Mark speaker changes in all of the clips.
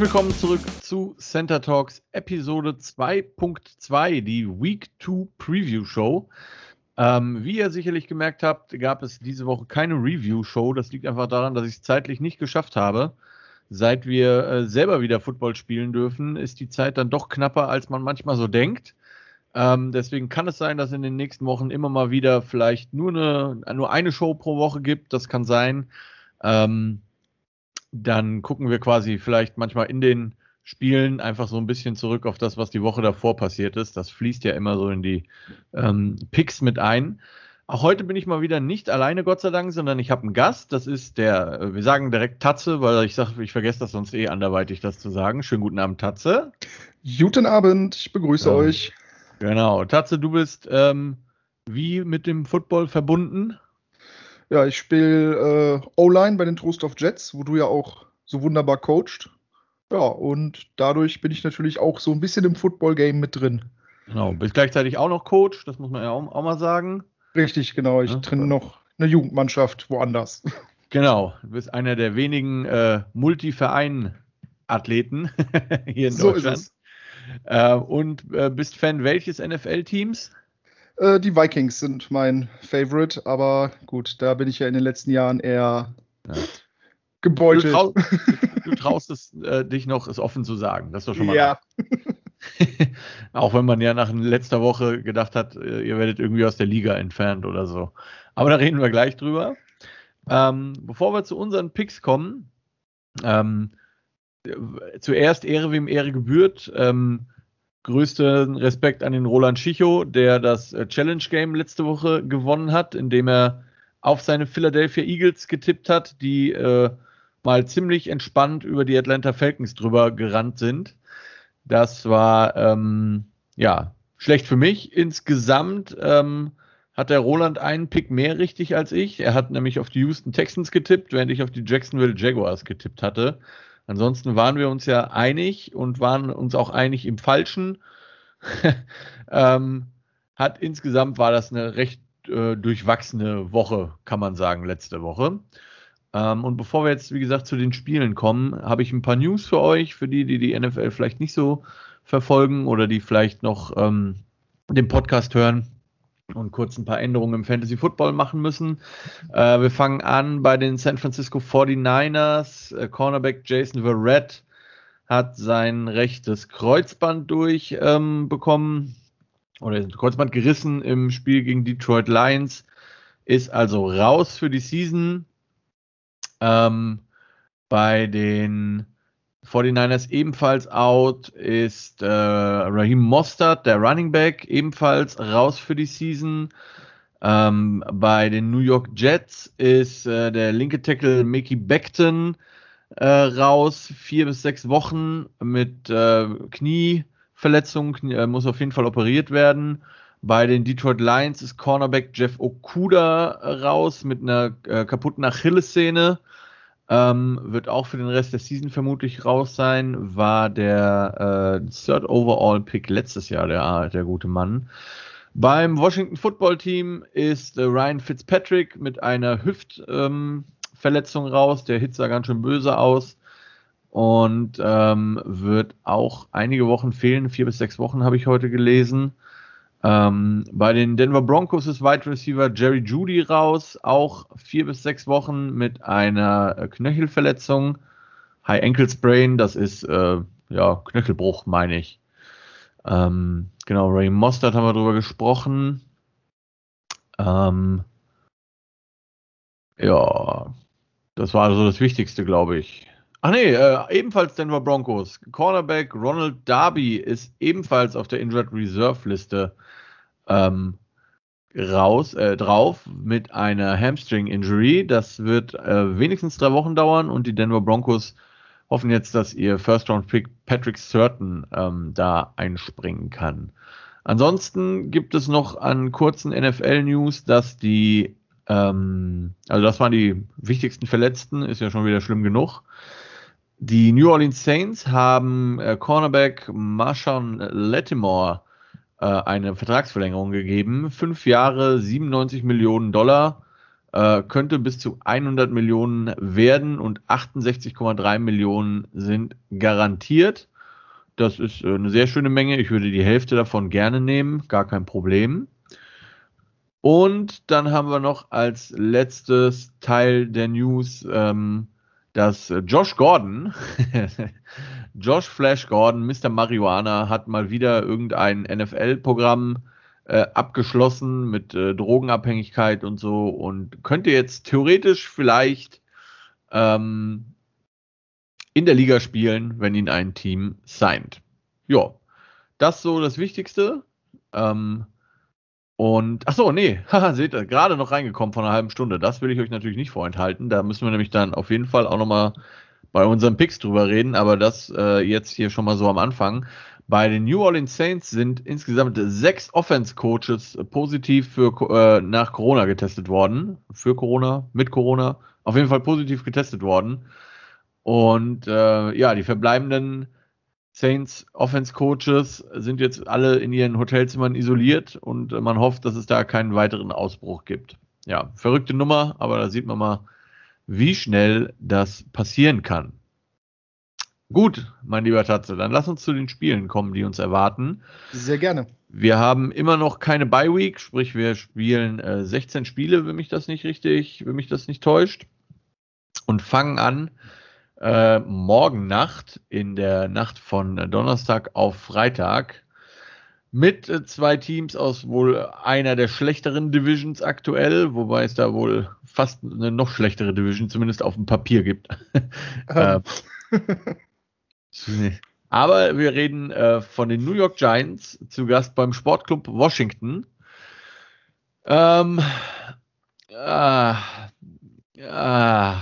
Speaker 1: Herzlich willkommen zurück zu Center Talks Episode 2.2, die Week 2 Preview Show. Ähm, wie ihr sicherlich gemerkt habt, gab es diese Woche keine Review Show. Das liegt einfach daran, dass ich es zeitlich nicht geschafft habe. Seit wir äh, selber wieder Football spielen dürfen, ist die Zeit dann doch knapper, als man manchmal so denkt. Ähm, deswegen kann es sein, dass in den nächsten Wochen immer mal wieder vielleicht nur eine, nur eine Show pro Woche gibt. Das kann sein. Ähm, dann gucken wir quasi vielleicht manchmal in den Spielen einfach so ein bisschen zurück auf das, was die Woche davor passiert ist. Das fließt ja immer so in die ähm, Picks mit ein. Auch heute bin ich mal wieder nicht alleine, Gott sei Dank, sondern ich habe einen Gast. Das ist der, äh, wir sagen direkt Tatze, weil ich sage, ich vergesse das sonst eh anderweitig, das zu sagen. Schönen guten Abend, Tatze.
Speaker 2: Guten Abend, ich begrüße ja. euch.
Speaker 1: Genau. Tatze, du bist ähm, wie mit dem Football verbunden?
Speaker 2: Ja, ich spiele äh, O-Line bei den Trostorf Jets, wo du ja auch so wunderbar coacht. Ja, und dadurch bin ich natürlich auch so ein bisschen im Football-Game mit drin.
Speaker 1: Genau, bist gleichzeitig auch noch Coach, das muss man ja auch, auch mal sagen.
Speaker 2: Richtig, genau. Ich ja. trainiere noch eine Jugendmannschaft woanders.
Speaker 1: Genau, du bist einer der wenigen äh, Multiverein-Athleten hier in so Deutschland. Ist es. Äh, und äh, bist Fan welches NFL-Teams?
Speaker 2: Äh, die Vikings sind mein Favorite, aber gut, da bin ich ja in den letzten Jahren eher ja. gebeutelt.
Speaker 1: Du, trau du traust es äh, dich noch, es offen zu sagen. Das ist doch schon mal.
Speaker 2: Ja.
Speaker 1: Auch wenn man ja nach letzter Woche gedacht hat, äh, ihr werdet irgendwie aus der Liga entfernt oder so. Aber da reden wir gleich drüber. Ähm, bevor wir zu unseren Picks kommen, ähm, zuerst Ehre, wem Ehre gebührt. Ähm, größten Respekt an den Roland Schicho, der das äh, Challenge Game letzte Woche gewonnen hat, indem er auf seine Philadelphia Eagles getippt hat, die äh, mal ziemlich entspannt über die Atlanta Falcons drüber gerannt sind. Das war ähm, ja schlecht für mich. Insgesamt ähm, hat der Roland einen Pick mehr richtig als ich. Er hat nämlich auf die Houston Texans getippt, während ich auf die Jacksonville Jaguars getippt hatte. Ansonsten waren wir uns ja einig und waren uns auch einig im Falschen. ähm, hat insgesamt war das eine recht äh, durchwachsene Woche, kann man sagen, letzte Woche. Ähm, und bevor wir jetzt, wie gesagt, zu den Spielen kommen, habe ich ein paar News für euch, für die, die die NFL vielleicht nicht so verfolgen oder die vielleicht noch ähm, den Podcast hören und kurz ein paar Änderungen im Fantasy Football machen müssen. Äh, wir fangen an bei den San Francisco 49ers. Äh, Cornerback Jason Verrett hat sein rechtes Kreuzband durchbekommen ähm, oder Kreuzband gerissen im Spiel gegen Detroit Lions. Ist also raus für die Season. Ähm, bei den 49ers ebenfalls out ist äh, Raheem Mostert, der Running Back, ebenfalls raus für die Season. Ähm, bei den New York Jets ist äh, der linke Tackle Mickey Beckton äh, raus, vier bis sechs Wochen mit äh, Knieverletzung, äh, muss auf jeden Fall operiert werden. Bei den Detroit Lions ist Cornerback Jeff Okuda raus mit einer äh, kaputten Achillessehne. Ähm, wird auch für den Rest der Season vermutlich raus sein. War der äh, Third Overall Pick letztes Jahr, der, der gute Mann. Beim Washington Football Team ist äh, Ryan Fitzpatrick mit einer Hüftverletzung ähm, raus. Der Hit sah ganz schön böse aus und ähm, wird auch einige Wochen fehlen. Vier bis sechs Wochen habe ich heute gelesen. Ähm, bei den Denver Broncos ist Wide Receiver Jerry Judy raus, auch vier bis sechs Wochen mit einer äh, Knöchelverletzung. High Ankle Sprain, das ist äh, ja Knöchelbruch, meine ich. Ähm, genau, Ray Mostert haben wir drüber gesprochen. Ähm, ja, das war also das Wichtigste, glaube ich. Ach nee, äh, ebenfalls Denver Broncos. Cornerback Ronald Darby ist ebenfalls auf der Injured Reserve Liste ähm, raus, äh, drauf mit einer Hamstring Injury. Das wird äh, wenigstens drei Wochen dauern und die Denver Broncos hoffen jetzt, dass ihr First Round Pick Patrick Certain ähm, da einspringen kann. Ansonsten gibt es noch an kurzen NFL News, dass die ähm, also das waren die wichtigsten Verletzten, ist ja schon wieder schlimm genug. Die New Orleans Saints haben äh, Cornerback Marshawn Lattimore äh, eine Vertragsverlängerung gegeben. Fünf Jahre, 97 Millionen Dollar. äh, könnte bis zu 100 Millionen werden und 68,3 Millionen sind garantiert. Das ist äh, eine sehr schöne Menge. Ich würde die Hälfte davon gerne nehmen, gar kein Problem. Und dann haben wir noch als letztes Teil der News, ähm, dass Josh Gordon, Josh Flash Gordon, Mr. Marihuana, hat mal wieder irgendein NFL-Programm äh, abgeschlossen mit äh, Drogenabhängigkeit und so und könnte jetzt theoretisch vielleicht ähm, in der Liga spielen, wenn ihn ein Team signed. Ja, das so das Wichtigste. Ähm, und, ach so, nee, seht ihr, gerade noch reingekommen von einer halben Stunde. Das will ich euch natürlich nicht vorenthalten. Da müssen wir nämlich dann auf jeden Fall auch nochmal bei unseren Picks drüber reden, aber das äh, jetzt hier schon mal so am Anfang. Bei den New Orleans Saints sind insgesamt sechs Offense-Coaches positiv für, äh, nach Corona getestet worden. Für Corona, mit Corona, auf jeden Fall positiv getestet worden. Und äh, ja, die verbleibenden Saints Offense Coaches sind jetzt alle in ihren Hotelzimmern isoliert und man hofft, dass es da keinen weiteren Ausbruch gibt. Ja, verrückte Nummer, aber da sieht man mal, wie schnell das passieren kann. Gut, mein lieber Tatze, dann lass uns zu den Spielen kommen, die uns erwarten.
Speaker 2: Sehr gerne.
Speaker 1: Wir haben immer noch keine Bye Week, sprich wir spielen äh, 16 Spiele, wenn mich das nicht richtig, wenn mich das nicht täuscht und fangen an äh, morgen Nacht, in der Nacht von Donnerstag auf Freitag, mit äh, zwei Teams aus wohl einer der schlechteren Divisions aktuell, wobei es da wohl fast eine noch schlechtere Division, zumindest auf dem Papier gibt. ähm. Aber wir reden äh, von den New York Giants zu Gast beim Sportclub Washington. Ähm, ah, ah,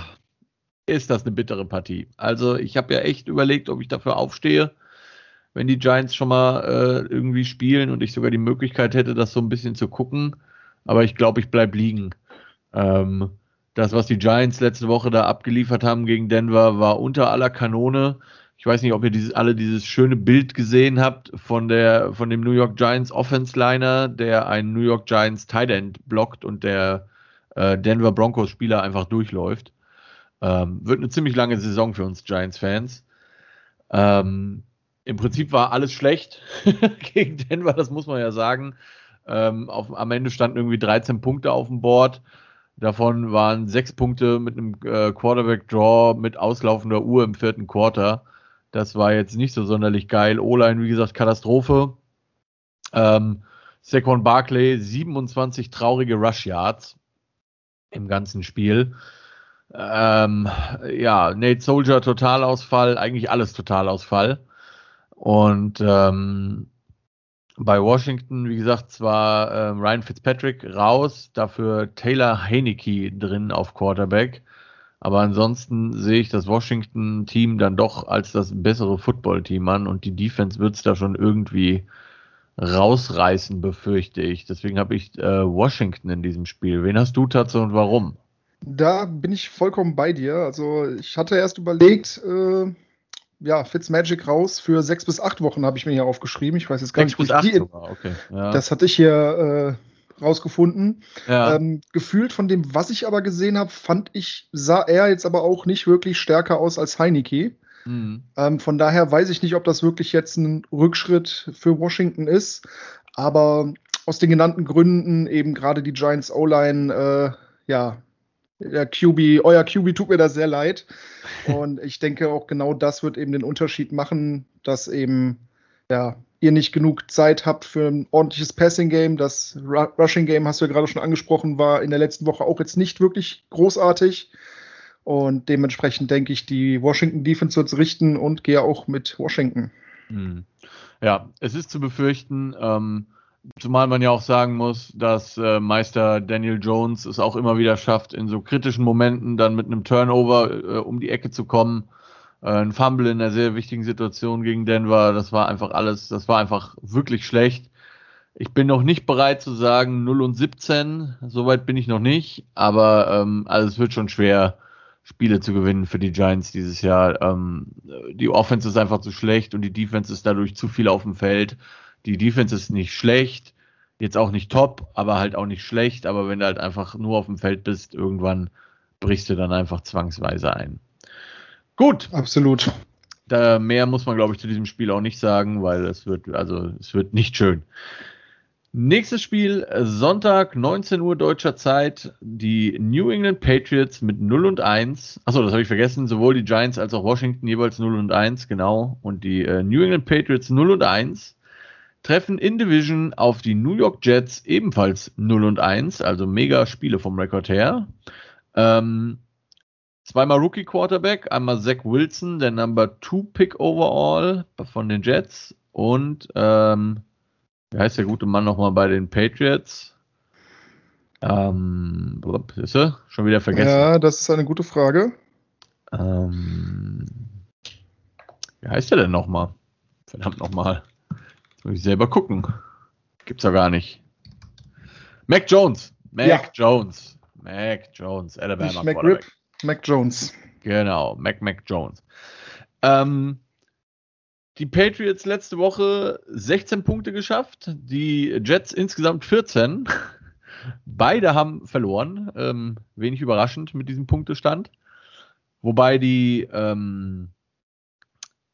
Speaker 1: ist das eine bittere Partie. Also ich habe ja echt überlegt, ob ich dafür aufstehe, wenn die Giants schon mal äh, irgendwie spielen und ich sogar die Möglichkeit hätte, das so ein bisschen zu gucken. Aber ich glaube, ich bleibe liegen. Ähm, das, was die Giants letzte Woche da abgeliefert haben gegen Denver, war unter aller Kanone. Ich weiß nicht, ob ihr dieses, alle dieses schöne Bild gesehen habt von der, von dem New York Giants Offense Liner, der einen New York Giants Tight End blockt und der äh, Denver Broncos Spieler einfach durchläuft. Ähm, wird eine ziemlich lange Saison für uns Giants-Fans. Ähm, Im Prinzip war alles schlecht gegen Denver, das muss man ja sagen. Ähm, auf, am Ende standen irgendwie 13 Punkte auf dem Board. Davon waren sechs Punkte mit einem äh, Quarterback-Draw mit auslaufender Uhr im vierten Quarter. Das war jetzt nicht so sonderlich geil. O-Line, wie gesagt, Katastrophe. Ähm, Saquon Barkley, 27 traurige Rush Yards im ganzen Spiel. Ähm, ja, Nate Soldier Totalausfall, eigentlich alles Totalausfall. Und ähm, bei Washington, wie gesagt, zwar äh, Ryan Fitzpatrick raus, dafür Taylor Heineke drin auf Quarterback. Aber ansonsten sehe ich das Washington-Team dann doch als das bessere Football-Team an und die Defense wird es da schon irgendwie rausreißen, befürchte ich. Deswegen habe ich äh, Washington in diesem Spiel. Wen hast du dazu und warum?
Speaker 2: Da bin ich vollkommen bei dir. Also ich hatte erst überlegt, äh, ja, Fitzmagic raus für sechs bis acht Wochen habe ich mir hier aufgeschrieben. Ich weiß jetzt gar sechs nicht, wo ich die. Okay, ja. Das hatte ich hier äh, rausgefunden. Ja. Ähm, gefühlt von dem, was ich aber gesehen habe, fand ich, sah er jetzt aber auch nicht wirklich stärker aus als Heineke. Mhm. Ähm, von daher weiß ich nicht, ob das wirklich jetzt ein Rückschritt für Washington ist. Aber aus den genannten Gründen, eben gerade die Giants O-Line, äh, ja, der QB, euer QB tut mir da sehr leid. Und ich denke auch genau das wird eben den Unterschied machen, dass eben ja, ihr nicht genug Zeit habt für ein ordentliches Passing Game. Das Rushing Game, hast du ja gerade schon angesprochen, war in der letzten Woche auch jetzt nicht wirklich großartig. Und dementsprechend denke ich, die Washington Defense wird es richten und gehe auch mit Washington.
Speaker 1: Hm. Ja, es ist zu befürchten, ähm, Zumal man ja auch sagen muss, dass äh, Meister Daniel Jones es auch immer wieder schafft, in so kritischen Momenten dann mit einem Turnover äh, um die Ecke zu kommen. Äh, ein Fumble in einer sehr wichtigen Situation gegen Denver, das war einfach alles, das war einfach wirklich schlecht. Ich bin noch nicht bereit zu sagen 0 und 17, soweit bin ich noch nicht, aber ähm, also es wird schon schwer, Spiele zu gewinnen für die Giants dieses Jahr. Ähm, die Offense ist einfach zu schlecht und die Defense ist dadurch zu viel auf dem Feld. Die Defense ist nicht schlecht. jetzt auch nicht top, aber halt auch nicht schlecht. Aber wenn du halt einfach nur auf dem Feld bist, irgendwann brichst du dann einfach zwangsweise ein. Gut.
Speaker 2: Absolut.
Speaker 1: Da mehr muss man, glaube ich, zu diesem Spiel auch nicht sagen, weil es wird, also es wird nicht schön. Nächstes Spiel, Sonntag, 19 Uhr deutscher Zeit, die New England Patriots mit 0 und 1. Achso, das habe ich vergessen, sowohl die Giants als auch Washington jeweils 0 und 1, genau. Und die äh, New England Patriots 0 und 1 treffen in Division auf die New York Jets ebenfalls 0 und 1, also mega Spiele vom Rekord her. Ähm, zweimal Rookie Quarterback, einmal Zach Wilson, der Number 2 Pick overall von den Jets und ähm, wie heißt der gute Mann nochmal bei den Patriots? Ähm, ist er? Schon wieder vergessen.
Speaker 2: Ja, das ist eine gute Frage.
Speaker 1: Ähm, wie heißt der denn nochmal? Verdammt nochmal. Muss ich selber gucken. Gibt's ja gar nicht. Mac Jones. Mac ja. Jones. Mac Jones.
Speaker 2: Alabama Nicht Mac Rip, Mac Jones.
Speaker 1: Genau, Mac Mac Jones. Ähm, die Patriots letzte Woche 16 Punkte geschafft, die Jets insgesamt 14. Beide haben verloren, ähm, wenig überraschend mit diesem Punktestand. Wobei die ähm,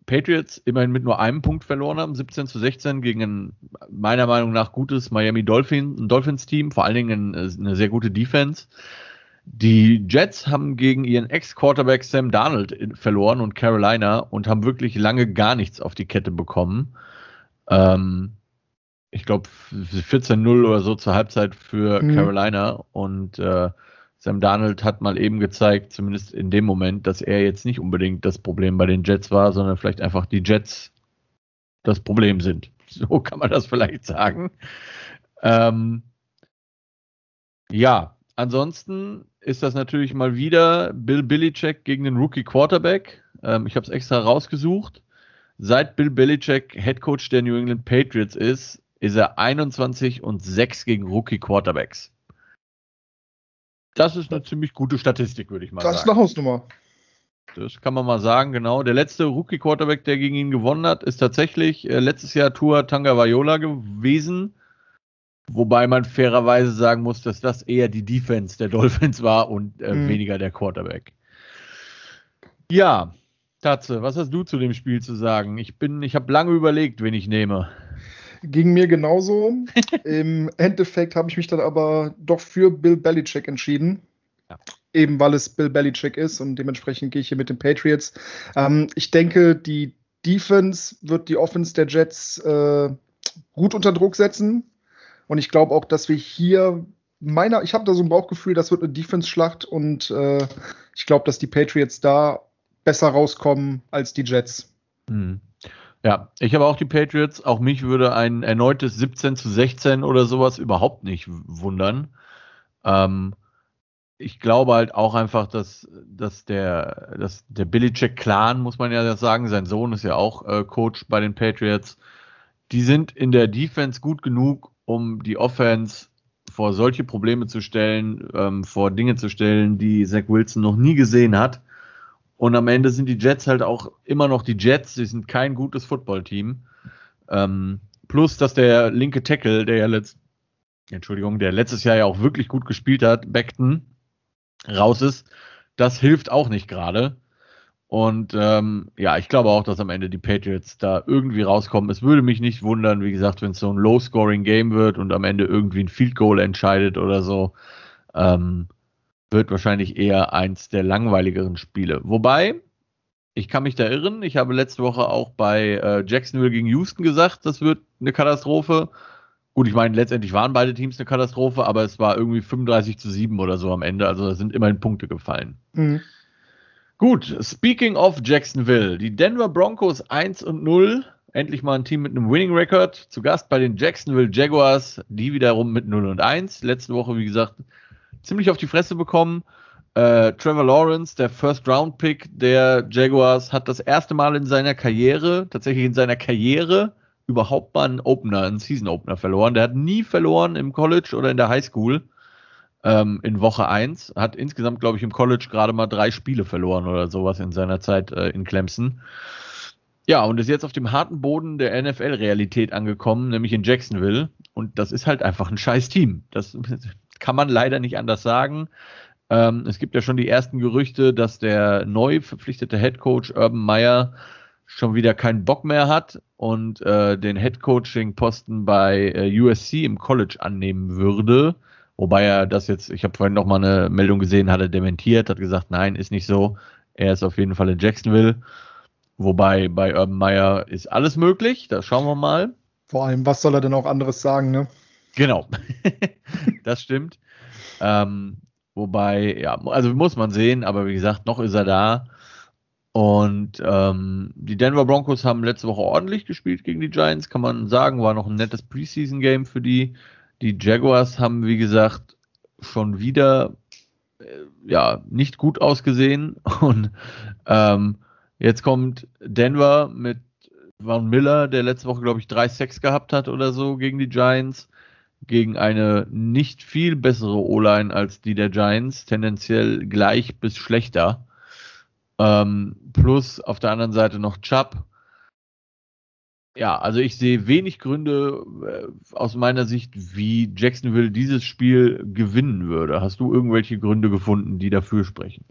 Speaker 1: Patriots immerhin mit nur einem Punkt verloren haben, 17 zu 16 gegen ein meiner Meinung nach gutes Miami Dolphins, Dolphins Team, vor allen Dingen eine sehr gute Defense. Die Jets haben gegen ihren Ex-Quarterback Sam Darnold verloren und Carolina und haben wirklich lange gar nichts auf die Kette bekommen. Ähm, ich glaube 14-0 oder so zur Halbzeit für mhm. Carolina und äh, Sam Darnold hat mal eben gezeigt, zumindest in dem Moment, dass er jetzt nicht unbedingt das Problem bei den Jets war, sondern vielleicht einfach die Jets das Problem sind. So kann man das vielleicht sagen. Ähm, ja, ansonsten ist das natürlich mal wieder Bill Belichick gegen den Rookie Quarterback. Ähm, ich habe es extra rausgesucht. Seit Bill Belichick Head Coach der New England Patriots ist, ist er 21 und 6 gegen Rookie Quarterbacks. Das ist eine ziemlich gute Statistik, würde ich mal das sagen.
Speaker 2: Das ist eine Hausnummer.
Speaker 1: Das kann man mal sagen, genau. Der letzte Rookie Quarterback, der gegen ihn gewonnen hat, ist tatsächlich äh, letztes Jahr Tour Tanga Vaiola gewesen. Wobei man fairerweise sagen muss, dass das eher die Defense der Dolphins war und äh, mhm. weniger der Quarterback. Ja, Tatze, was hast du zu dem Spiel zu sagen? Ich bin, ich habe lange überlegt, wen ich nehme.
Speaker 2: Ging mir genauso. Im Endeffekt habe ich mich dann aber doch für Bill Belichick entschieden. Ja. Eben weil es Bill Belichick ist und dementsprechend gehe ich hier mit den Patriots. Ähm, ich denke, die Defense wird die Offense der Jets äh, gut unter Druck setzen. Und ich glaube auch, dass wir hier meiner, ich habe da so ein Bauchgefühl, das wird eine Defense-Schlacht und äh, ich glaube, dass die Patriots da besser rauskommen als die Jets.
Speaker 1: Hm. Ja, ich habe auch die Patriots. Auch mich würde ein erneutes 17 zu 16 oder sowas überhaupt nicht wundern. Ähm, ich glaube halt auch einfach, dass, dass der, dass der Billycheck-Clan, muss man ja sagen, sein Sohn ist ja auch äh, Coach bei den Patriots, die sind in der Defense gut genug, um die Offense vor solche Probleme zu stellen, ähm, vor Dinge zu stellen, die Zach Wilson noch nie gesehen hat. Und am Ende sind die Jets halt auch immer noch die Jets. Sie sind kein gutes Footballteam. Ähm, plus, dass der linke Tackle, der ja letzt, Entschuldigung, der letztes Jahr ja auch wirklich gut gespielt hat, Beckton, raus ist. Das hilft auch nicht gerade. Und ähm, ja, ich glaube auch, dass am Ende die Patriots da irgendwie rauskommen. Es würde mich nicht wundern, wie gesagt, wenn es so ein Low-Scoring-Game wird und am Ende irgendwie ein Field Goal entscheidet oder so. Ähm, wird wahrscheinlich eher eins der langweiligeren Spiele. Wobei, ich kann mich da irren. Ich habe letzte Woche auch bei äh, Jacksonville gegen Houston gesagt, das wird eine Katastrophe. Gut, ich meine, letztendlich waren beide Teams eine Katastrophe, aber es war irgendwie 35 zu 7 oder so am Ende. Also da sind immerhin Punkte gefallen. Mhm. Gut, speaking of Jacksonville, die Denver Broncos 1 und 0, endlich mal ein Team mit einem Winning Record, zu Gast bei den Jacksonville Jaguars, die wiederum mit 0 und 1. Letzte Woche, wie gesagt, ziemlich auf die Fresse bekommen. Äh, Trevor Lawrence, der First Round Pick der Jaguars, hat das erste Mal in seiner Karriere, tatsächlich in seiner Karriere, überhaupt mal einen Opener, einen Season Opener verloren. Der hat nie verloren im College oder in der High School ähm, in Woche 1. Hat insgesamt, glaube ich, im College gerade mal drei Spiele verloren oder sowas in seiner Zeit äh, in Clemson. Ja, und ist jetzt auf dem harten Boden der NFL-Realität angekommen, nämlich in Jacksonville. Und das ist halt einfach ein scheiß Team. Das kann man leider nicht anders sagen. Ähm, es gibt ja schon die ersten Gerüchte, dass der neu verpflichtete Head Coach Urban Meyer schon wieder keinen Bock mehr hat und äh, den Head Coaching Posten bei äh, USC im College annehmen würde. Wobei er das jetzt, ich habe vorhin noch mal eine Meldung gesehen, hat er dementiert, hat gesagt, nein, ist nicht so. Er ist auf jeden Fall in Jacksonville. Wobei bei Urban Meyer ist alles möglich, da schauen wir mal.
Speaker 2: Vor allem, was soll er denn auch anderes sagen, ne?
Speaker 1: Genau, das stimmt. Ähm, wobei, ja, also muss man sehen, aber wie gesagt, noch ist er da. Und ähm, die Denver Broncos haben letzte Woche ordentlich gespielt gegen die Giants, kann man sagen, war noch ein nettes Preseason-Game für die. Die Jaguars haben, wie gesagt, schon wieder äh, ja nicht gut ausgesehen und ähm, Jetzt kommt Denver mit Von Miller, der letzte Woche, glaube ich, drei Sacks gehabt hat oder so gegen die Giants. Gegen eine nicht viel bessere O-Line als die der Giants, tendenziell gleich bis schlechter. Ähm, plus auf der anderen Seite noch Chubb. Ja, also ich sehe wenig Gründe äh, aus meiner Sicht, wie Jacksonville dieses Spiel gewinnen würde. Hast du irgendwelche Gründe gefunden, die dafür sprechen?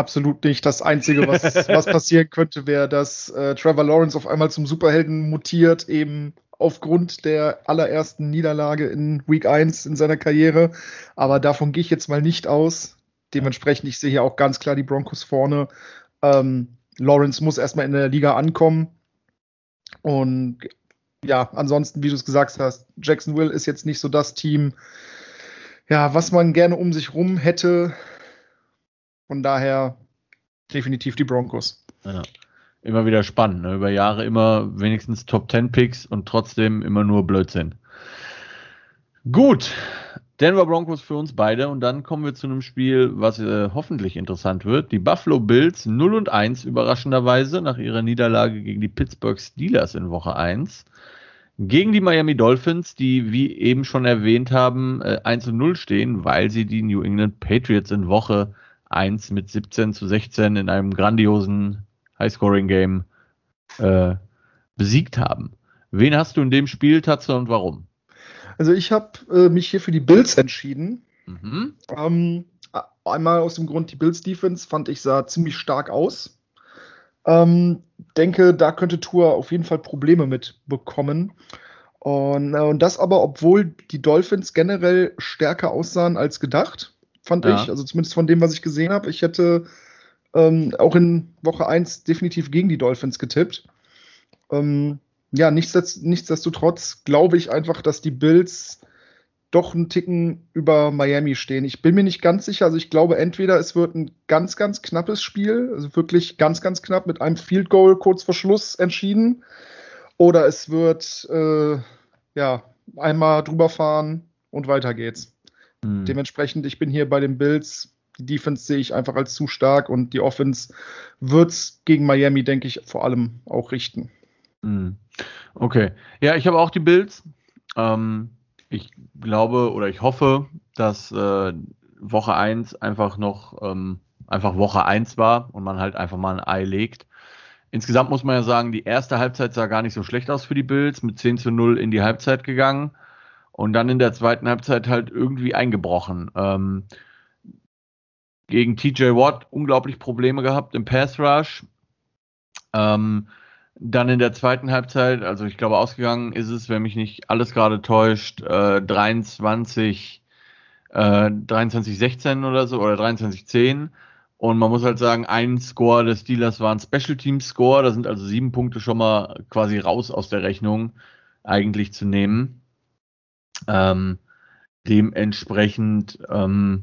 Speaker 2: absolut nicht. Das Einzige, was, was passieren könnte, wäre, dass äh, Trevor Lawrence auf einmal zum Superhelden mutiert, eben aufgrund der allerersten Niederlage in Week 1 in seiner Karriere. Aber davon gehe ich jetzt mal nicht aus. Dementsprechend, ich sehe hier auch ganz klar die Broncos vorne. Ähm, Lawrence muss erstmal in der Liga ankommen. Und ja, ansonsten, wie du es gesagt hast, Jacksonville ist jetzt nicht so das Team, ja, was man gerne um sich rum hätte. Von daher definitiv die Broncos.
Speaker 1: Ja. Immer wieder spannend. Ne? Über Jahre immer wenigstens Top 10 Picks und trotzdem immer nur Blödsinn. Gut. Denver Broncos für uns beide und dann kommen wir zu einem Spiel, was äh, hoffentlich interessant wird. Die Buffalo Bills 0 und 1 überraschenderweise nach ihrer Niederlage gegen die Pittsburgh Steelers in Woche 1. Gegen die Miami Dolphins, die, wie eben schon erwähnt haben, äh, 1 und 0 stehen, weil sie die New England Patriots in Woche 1 mit 17 zu 16 in einem grandiosen Highscoring-Game äh, besiegt haben. Wen hast du in dem Spiel, Tatze, und warum?
Speaker 2: Also ich habe äh, mich hier für die Bills entschieden. Mhm. Ähm, einmal aus dem Grund, die Bills Defense fand ich sah ziemlich stark aus. Ähm, denke, da könnte Tour auf jeden Fall Probleme mit bekommen. Und, äh, und das aber, obwohl die Dolphins generell stärker aussahen als gedacht fand ja. ich. Also zumindest von dem, was ich gesehen habe. Ich hätte ähm, auch in Woche 1 definitiv gegen die Dolphins getippt. Ähm, ja, nichtsdest nichtsdestotrotz glaube ich einfach, dass die Bills doch einen Ticken über Miami stehen. Ich bin mir nicht ganz sicher. Also ich glaube, entweder es wird ein ganz, ganz knappes Spiel, also wirklich ganz, ganz knapp mit einem Field Goal kurz vor Schluss entschieden, oder es wird äh, ja einmal drüber fahren und weiter geht's. Mhm. Dementsprechend, ich bin hier bei den Bills. Die Defense sehe ich einfach als zu stark und die Offense wird es gegen Miami, denke ich, vor allem auch richten.
Speaker 1: Mhm. Okay. Ja, ich habe auch die Bills. Ähm, ich glaube oder ich hoffe, dass äh, Woche 1 einfach noch ähm, einfach Woche 1 war und man halt einfach mal ein Ei legt. Insgesamt muss man ja sagen, die erste Halbzeit sah gar nicht so schlecht aus für die Bills, mit 10 zu 0 in die Halbzeit gegangen und dann in der zweiten Halbzeit halt irgendwie eingebrochen. Ähm, gegen TJ Watt unglaublich Probleme gehabt im Pass Rush. Ähm, dann in der zweiten Halbzeit, also ich glaube, ausgegangen ist es, wenn mich nicht alles gerade täuscht, äh, 23, äh, 23, 16 oder so oder 23, 10. Und man muss halt sagen, ein Score des Steelers war ein Special Team Score. Da sind also sieben Punkte schon mal quasi raus aus der Rechnung eigentlich zu nehmen. Ähm, dementsprechend, ähm,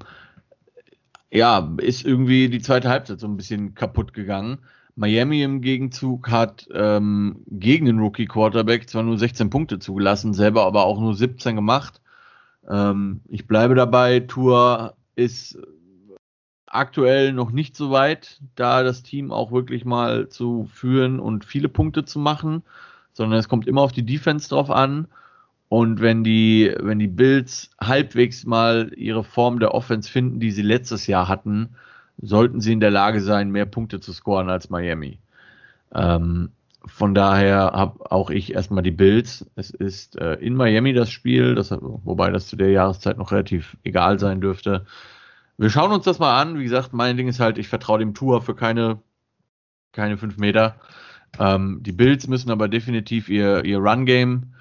Speaker 1: ja, ist irgendwie die zweite Halbzeit so ein bisschen kaputt gegangen. Miami im Gegenzug hat ähm, gegen den Rookie Quarterback zwar nur 16 Punkte zugelassen, selber aber auch nur 17 gemacht. Ähm, ich bleibe dabei, Tour ist aktuell noch nicht so weit, da das Team auch wirklich mal zu führen und viele Punkte zu machen, sondern es kommt immer auf die Defense drauf an. Und wenn die, wenn die Bills halbwegs mal ihre Form der Offense finden, die sie letztes Jahr hatten, sollten sie in der Lage sein, mehr Punkte zu scoren als Miami. Ähm, von daher habe auch ich erstmal die Bills. Es ist äh, in Miami das Spiel, das, wobei das zu der Jahreszeit noch relativ egal sein dürfte. Wir schauen uns das mal an. Wie gesagt, mein Ding ist halt, ich vertraue dem Tour für keine, keine fünf Meter. Ähm, die Bills müssen aber definitiv ihr, ihr Run-Game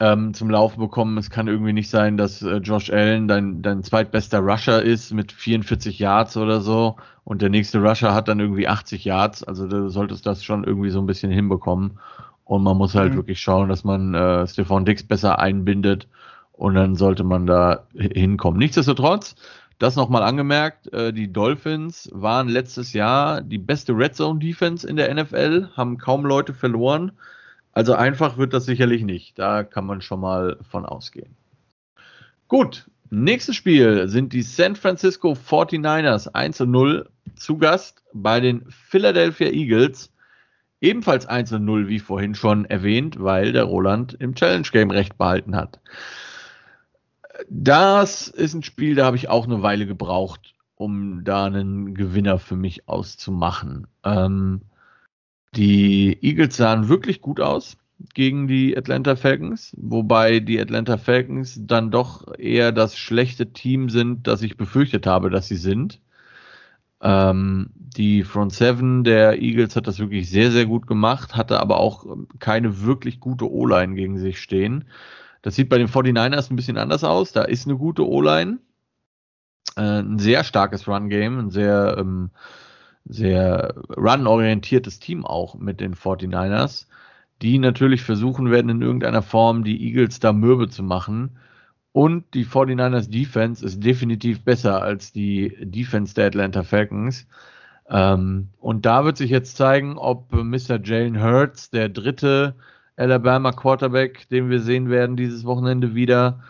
Speaker 1: ähm, zum Laufen bekommen. Es kann irgendwie nicht sein, dass äh, Josh Allen dein, dein zweitbester Rusher ist mit 44 Yards oder so und der nächste Rusher hat dann irgendwie 80 Yards. Also du solltest das schon irgendwie so ein bisschen hinbekommen. Und man muss halt mhm. wirklich schauen, dass man äh, Stephon Dix besser einbindet und dann sollte man da hinkommen. Nichtsdestotrotz, das nochmal angemerkt, äh, die Dolphins waren letztes Jahr die beste Red Zone Defense in der NFL, haben kaum Leute verloren. Also einfach wird das sicherlich nicht. Da kann man schon mal von ausgehen. Gut, nächstes Spiel sind die San Francisco 49ers 1 0 zu Gast bei den Philadelphia Eagles. Ebenfalls 1 0, wie vorhin schon erwähnt, weil der Roland im Challenge Game recht behalten hat. Das ist ein Spiel, da habe ich auch eine Weile gebraucht, um da einen Gewinner für mich auszumachen. Ähm, die Eagles sahen wirklich gut aus gegen die Atlanta Falcons, wobei die Atlanta Falcons dann doch eher das schlechte Team sind, das ich befürchtet habe, dass sie sind. Ähm, die Front Seven der Eagles hat das wirklich sehr, sehr gut gemacht, hatte aber auch keine wirklich gute O-Line gegen sich stehen. Das sieht bei den 49ers ein bisschen anders aus. Da ist eine gute O-Line, äh, ein sehr starkes Run-Game, ein sehr ähm, sehr run-orientiertes Team auch mit den 49ers, die natürlich versuchen werden, in irgendeiner Form die Eagles da mürbe zu machen. Und die 49ers Defense ist definitiv besser als die Defense der Atlanta Falcons. Ähm, und da wird sich jetzt zeigen, ob Mr. Jalen Hurts, der dritte Alabama Quarterback, den wir sehen werden dieses Wochenende wieder,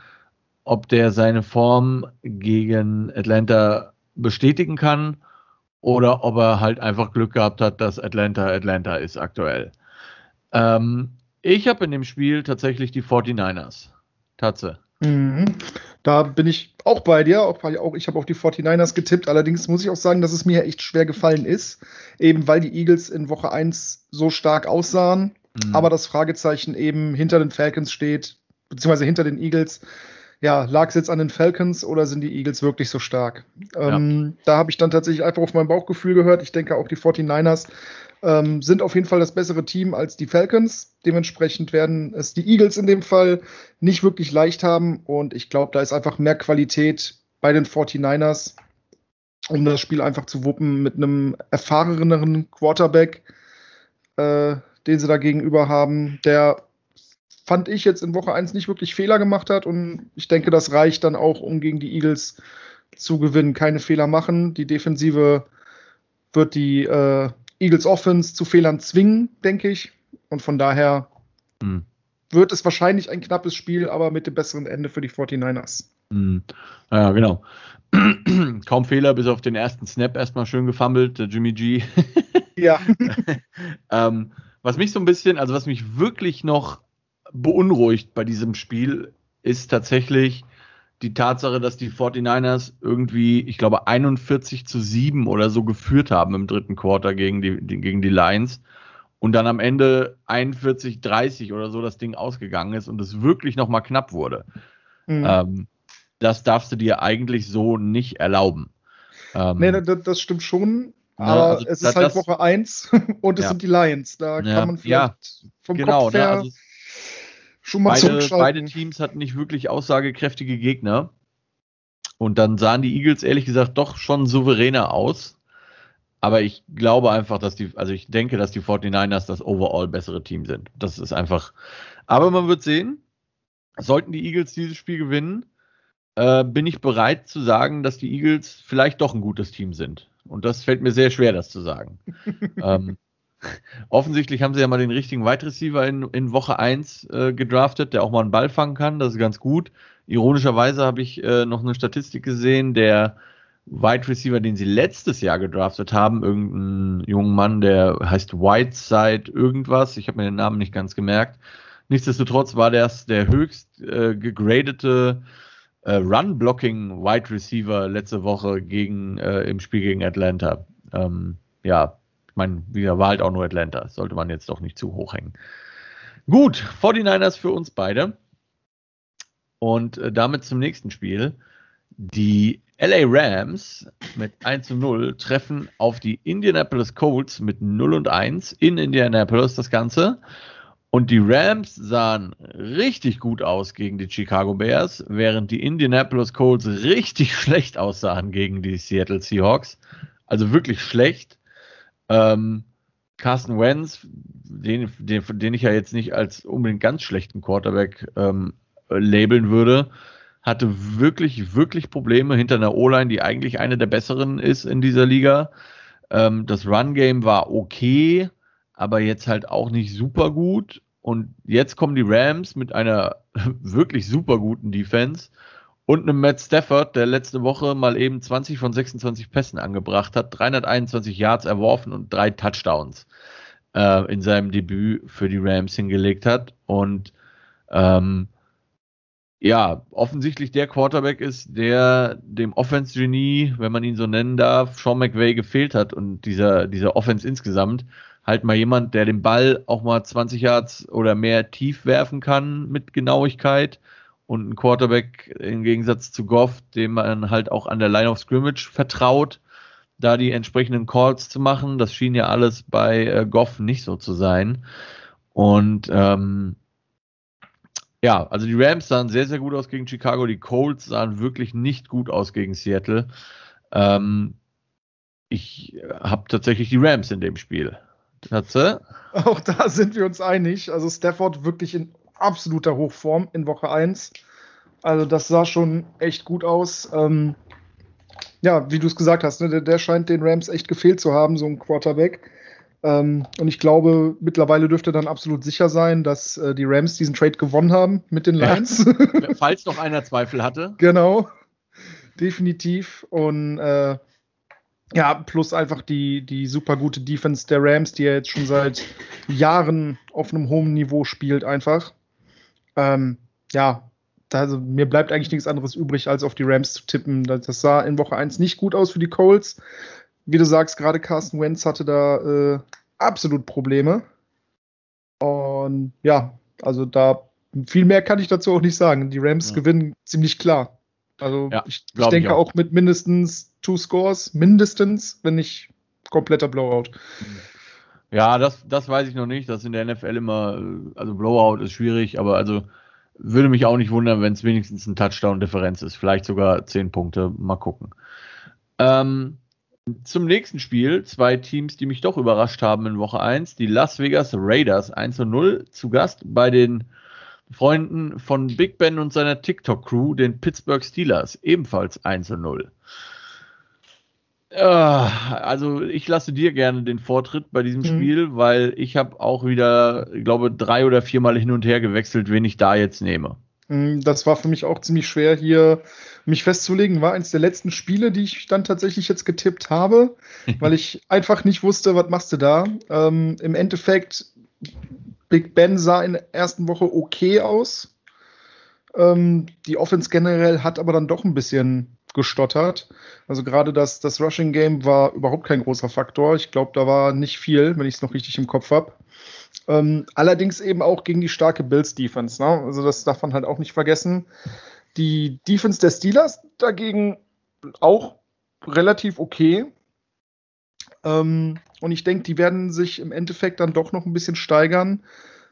Speaker 1: ob der seine Form gegen Atlanta bestätigen kann oder ob er halt einfach Glück gehabt hat, dass Atlanta Atlanta ist aktuell. Ähm, ich habe in dem Spiel tatsächlich die 49ers. Tatze.
Speaker 2: Mhm. Da bin ich auch bei dir. Auch, auch ich habe auf die 49ers getippt. Allerdings muss ich auch sagen, dass es mir echt schwer gefallen ist. Eben weil die Eagles in Woche 1 so stark aussahen. Mhm. Aber das Fragezeichen eben hinter den Falcons steht, beziehungsweise hinter den Eagles ja, lag es jetzt an den Falcons oder sind die Eagles wirklich so stark? Ähm, ja. Da habe ich dann tatsächlich einfach auf mein Bauchgefühl gehört. Ich denke auch die 49ers ähm, sind auf jeden Fall das bessere Team als die Falcons. Dementsprechend werden es die Eagles in dem Fall nicht wirklich leicht haben. Und ich glaube, da ist einfach mehr Qualität bei den 49ers, um das Spiel einfach zu wuppen mit einem erfahreneren Quarterback, äh, den sie da gegenüber haben, der fand ich jetzt in Woche 1 nicht wirklich Fehler gemacht hat und ich denke, das reicht dann auch, um gegen die Eagles zu gewinnen. Keine Fehler machen. Die Defensive wird die äh, Eagles Offense zu Fehlern zwingen, denke ich. Und von daher hm. wird es wahrscheinlich ein knappes Spiel, aber mit dem besseren Ende für die 49ers.
Speaker 1: Hm. Ja, genau. Kaum Fehler, bis auf den ersten Snap erstmal schön gefummelt, der Jimmy G.
Speaker 2: ja.
Speaker 1: ähm, was mich so ein bisschen, also was mich wirklich noch beunruhigt bei diesem Spiel, ist tatsächlich die Tatsache, dass die 49ers irgendwie, ich glaube, 41 zu 7 oder so geführt haben im dritten Quarter gegen die, gegen die Lions und dann am Ende 41 30 oder so das Ding ausgegangen ist und es wirklich nochmal knapp wurde. Mhm. Ähm, das darfst du dir eigentlich so nicht erlauben.
Speaker 2: Ähm, nee, das, das stimmt schon. Aber also, es ist halt das, Woche 1 und es ja. sind die Lions. Da ja, kann man vielleicht ja, vom genau, Kopf ne, her ne, also
Speaker 1: schon mal beide, beide Teams hatten nicht wirklich aussagekräftige Gegner. Und dann sahen die Eagles ehrlich gesagt doch schon souveräner aus. Aber ich glaube einfach, dass die, also ich denke, dass die 49ers das overall bessere Team sind. Das ist einfach. Aber man wird sehen. Sollten die Eagles dieses Spiel gewinnen, äh, bin ich bereit zu sagen, dass die Eagles vielleicht doch ein gutes Team sind. Und das fällt mir sehr schwer, das zu sagen. ähm, Offensichtlich haben sie ja mal den richtigen Wide Receiver in, in Woche 1 äh, gedraftet, der auch mal einen Ball fangen kann. Das ist ganz gut. Ironischerweise habe ich äh, noch eine Statistik gesehen, der Wide Receiver, den sie letztes Jahr gedraftet haben, irgendein junger Mann, der heißt Whiteside irgendwas. Ich habe mir den Namen nicht ganz gemerkt. Nichtsdestotrotz war das der höchst äh, gegradete äh, Run-Blocking Wide Receiver letzte Woche gegen, äh, im Spiel gegen Atlanta. Ähm, ja, meine, wieder war halt auch nur Atlanta. sollte man jetzt doch nicht zu hoch hängen. Gut, 49ers für uns beide. Und äh, damit zum nächsten Spiel. Die LA Rams mit 1 zu 0 treffen auf die Indianapolis Colts mit 0 und 1 in Indianapolis das Ganze. Und die Rams sahen richtig gut aus gegen die Chicago Bears, während die Indianapolis Colts richtig schlecht aussahen gegen die Seattle Seahawks. Also wirklich schlecht. Ähm, Carson Wentz, den, den, den ich ja jetzt nicht als unbedingt ganz schlechten Quarterback ähm, labeln würde, hatte wirklich, wirklich Probleme hinter einer O-Line, die eigentlich eine der besseren ist in dieser Liga. Ähm, das Run-Game war okay, aber jetzt halt auch nicht super gut. Und jetzt kommen die Rams mit einer wirklich super guten Defense und einem Matt Stafford, der letzte Woche mal eben 20 von 26 Pässen angebracht hat, 321 Yards erworfen und drei Touchdowns äh, in seinem Debüt für die Rams hingelegt hat. Und ähm, ja, offensichtlich der Quarterback ist, der dem Offense-Genie, wenn man ihn so nennen darf, Sean McVay gefehlt hat und dieser, dieser Offense insgesamt. Halt mal jemand, der den Ball auch mal 20 Yards oder mehr tief werfen kann mit Genauigkeit und ein Quarterback im Gegensatz zu Goff, dem man halt auch an der Line of Scrimmage vertraut, da die entsprechenden Calls zu machen. Das schien ja alles bei äh, Goff nicht so zu sein. Und ähm, ja, also die Rams sahen sehr, sehr gut aus gegen Chicago. Die Colts sahen wirklich nicht gut aus gegen Seattle. Ähm, ich habe tatsächlich die Rams in dem Spiel.
Speaker 2: Tatze? Auch da sind wir uns einig. Also Stafford wirklich in absoluter Hochform in Woche 1. Also das sah schon echt gut aus. Ähm, ja, wie du es gesagt hast, ne, der, der, scheint den Rams echt gefehlt zu haben, so ein Quarterback. Ähm, und ich glaube, mittlerweile dürfte dann absolut sicher sein, dass äh, die Rams diesen Trade gewonnen haben mit den Lions.
Speaker 1: Ja. Falls noch einer Zweifel hatte.
Speaker 2: Genau, definitiv. Und äh, ja, plus einfach die, die super gute Defense der Rams, die ja jetzt schon seit Jahren auf einem hohen Niveau spielt, einfach. Ähm, ja, also mir bleibt eigentlich nichts anderes übrig, als auf die Rams zu tippen. Das, das sah in Woche 1 nicht gut aus für die Colts wie du sagst, gerade Carsten Wentz hatte da äh, absolut Probleme. Und ja, also da viel mehr kann ich dazu auch nicht sagen. Die Rams ja. gewinnen ziemlich klar. Also ja, ich, ich, denke ich auch. auch. mit mindestens two Scores, mindestens, wenn nicht kompletter Blowout.
Speaker 1: Ja, das, das weiß ich noch nicht. Das in der NFL immer, also Blowout ist schwierig, aber also würde mich auch nicht wundern, wenn es wenigstens ein Touchdown-Differenz ist. Vielleicht sogar zehn Punkte. Mal gucken. Ähm, zum nächsten Spiel, zwei Teams, die mich doch überrascht haben in Woche 1. Die Las Vegas Raiders 1 zu 0 zu Gast bei den Freunden von Big Ben und seiner TikTok-Crew, den Pittsburgh Steelers, ebenfalls 1 zu 0. also ich lasse dir gerne den Vortritt bei diesem mhm. Spiel, weil ich habe auch wieder, ich glaube, drei oder viermal hin und her gewechselt, wen ich da jetzt nehme.
Speaker 2: Mhm, das war für mich auch ziemlich schwer, hier mich festzulegen. War eines der letzten Spiele, die ich dann tatsächlich jetzt getippt habe, weil ich einfach nicht wusste, was machst du da. Ähm, Im Endeffekt, Big Ben sah in der ersten Woche okay aus. Ähm, die Offense generell hat aber dann doch ein bisschen gestottert. Also gerade das, das Rushing Game war überhaupt kein großer Faktor. Ich glaube, da war nicht viel, wenn ich es noch richtig im Kopf habe. Ähm, allerdings eben auch gegen die starke Bills Defense. Ne? Also das darf man halt auch nicht vergessen. Die Defense der Steelers dagegen auch relativ okay. Ähm, und ich denke, die werden sich im Endeffekt dann doch noch ein bisschen steigern,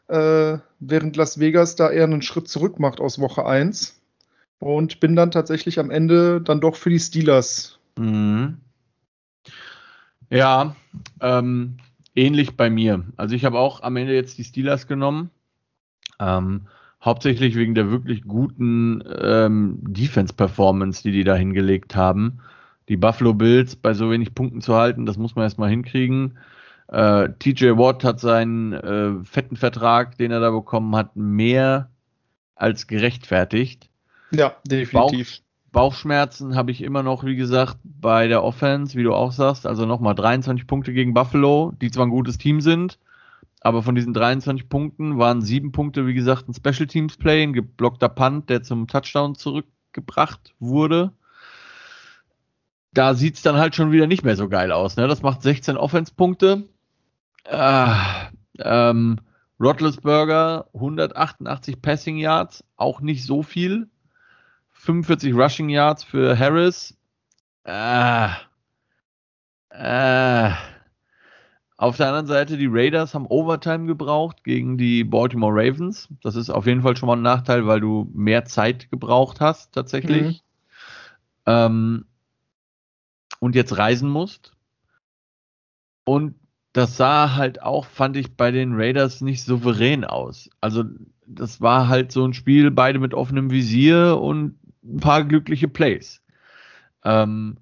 Speaker 2: äh, während Las Vegas da eher einen Schritt zurück macht aus Woche 1. Und bin dann tatsächlich am Ende dann doch für die Steelers. Mhm.
Speaker 1: Ja, ähm, ähnlich bei mir. Also ich habe auch am Ende jetzt die Steelers genommen. Ähm, hauptsächlich wegen der wirklich guten ähm, Defense-Performance, die die da hingelegt haben. Die Buffalo Bills bei so wenig Punkten zu halten, das muss man erstmal hinkriegen. Äh, TJ Watt hat seinen äh, fetten Vertrag, den er da bekommen hat, mehr als gerechtfertigt.
Speaker 2: Ja, definitiv.
Speaker 1: Bauchschmerzen habe ich immer noch, wie gesagt, bei der Offense, wie du auch sagst. Also nochmal 23 Punkte gegen Buffalo, die zwar ein gutes Team sind, aber von diesen 23 Punkten waren sieben Punkte, wie gesagt, ein Special Teams Play, ein geblockter Punt, der zum Touchdown zurückgebracht wurde. Da sieht es dann halt schon wieder nicht mehr so geil aus. Ne? Das macht 16 Offense-Punkte Äh, ähm, Roethlisberger 188 Passing Yards, auch nicht so viel. 45 Rushing Yards für Harris. Äh, äh, auf der anderen Seite, die Raiders haben Overtime gebraucht gegen die Baltimore Ravens. Das ist auf jeden Fall schon mal ein Nachteil, weil du mehr Zeit gebraucht hast, tatsächlich. Mhm. Ähm, und jetzt reisen musst. Und das sah halt auch, fand ich, bei den Raiders nicht souverän aus. Also, das war halt so ein Spiel, beide mit offenem Visier und ein paar glückliche Plays. Ähm,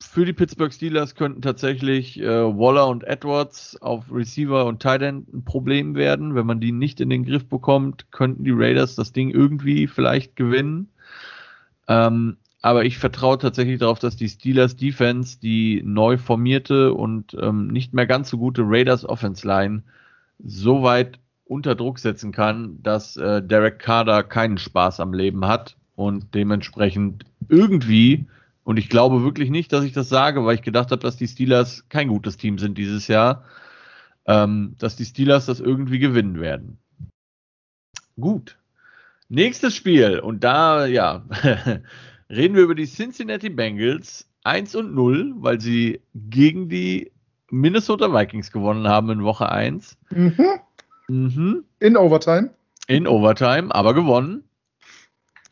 Speaker 1: für die Pittsburgh Steelers könnten tatsächlich äh, Waller und Edwards auf Receiver und Tight End ein Problem werden. Wenn man die nicht in den Griff bekommt, könnten die Raiders das Ding irgendwie vielleicht gewinnen. Ähm, aber ich vertraue tatsächlich darauf, dass die Steelers Defense die neu formierte und ähm, nicht mehr ganz so gute Raiders Offense Line so weit unter Druck setzen kann, dass äh, Derek Carter keinen Spaß am Leben hat und dementsprechend irgendwie und ich glaube wirklich nicht, dass ich das sage, weil ich gedacht habe, dass die Steelers kein gutes Team sind dieses Jahr. Ähm, dass die Steelers das irgendwie gewinnen werden. Gut. Nächstes Spiel. Und da, ja, reden wir über die Cincinnati Bengals 1 und 0, weil sie gegen die Minnesota Vikings gewonnen haben in Woche 1. Mhm.
Speaker 2: Mhm. In Overtime.
Speaker 1: In Overtime, aber gewonnen.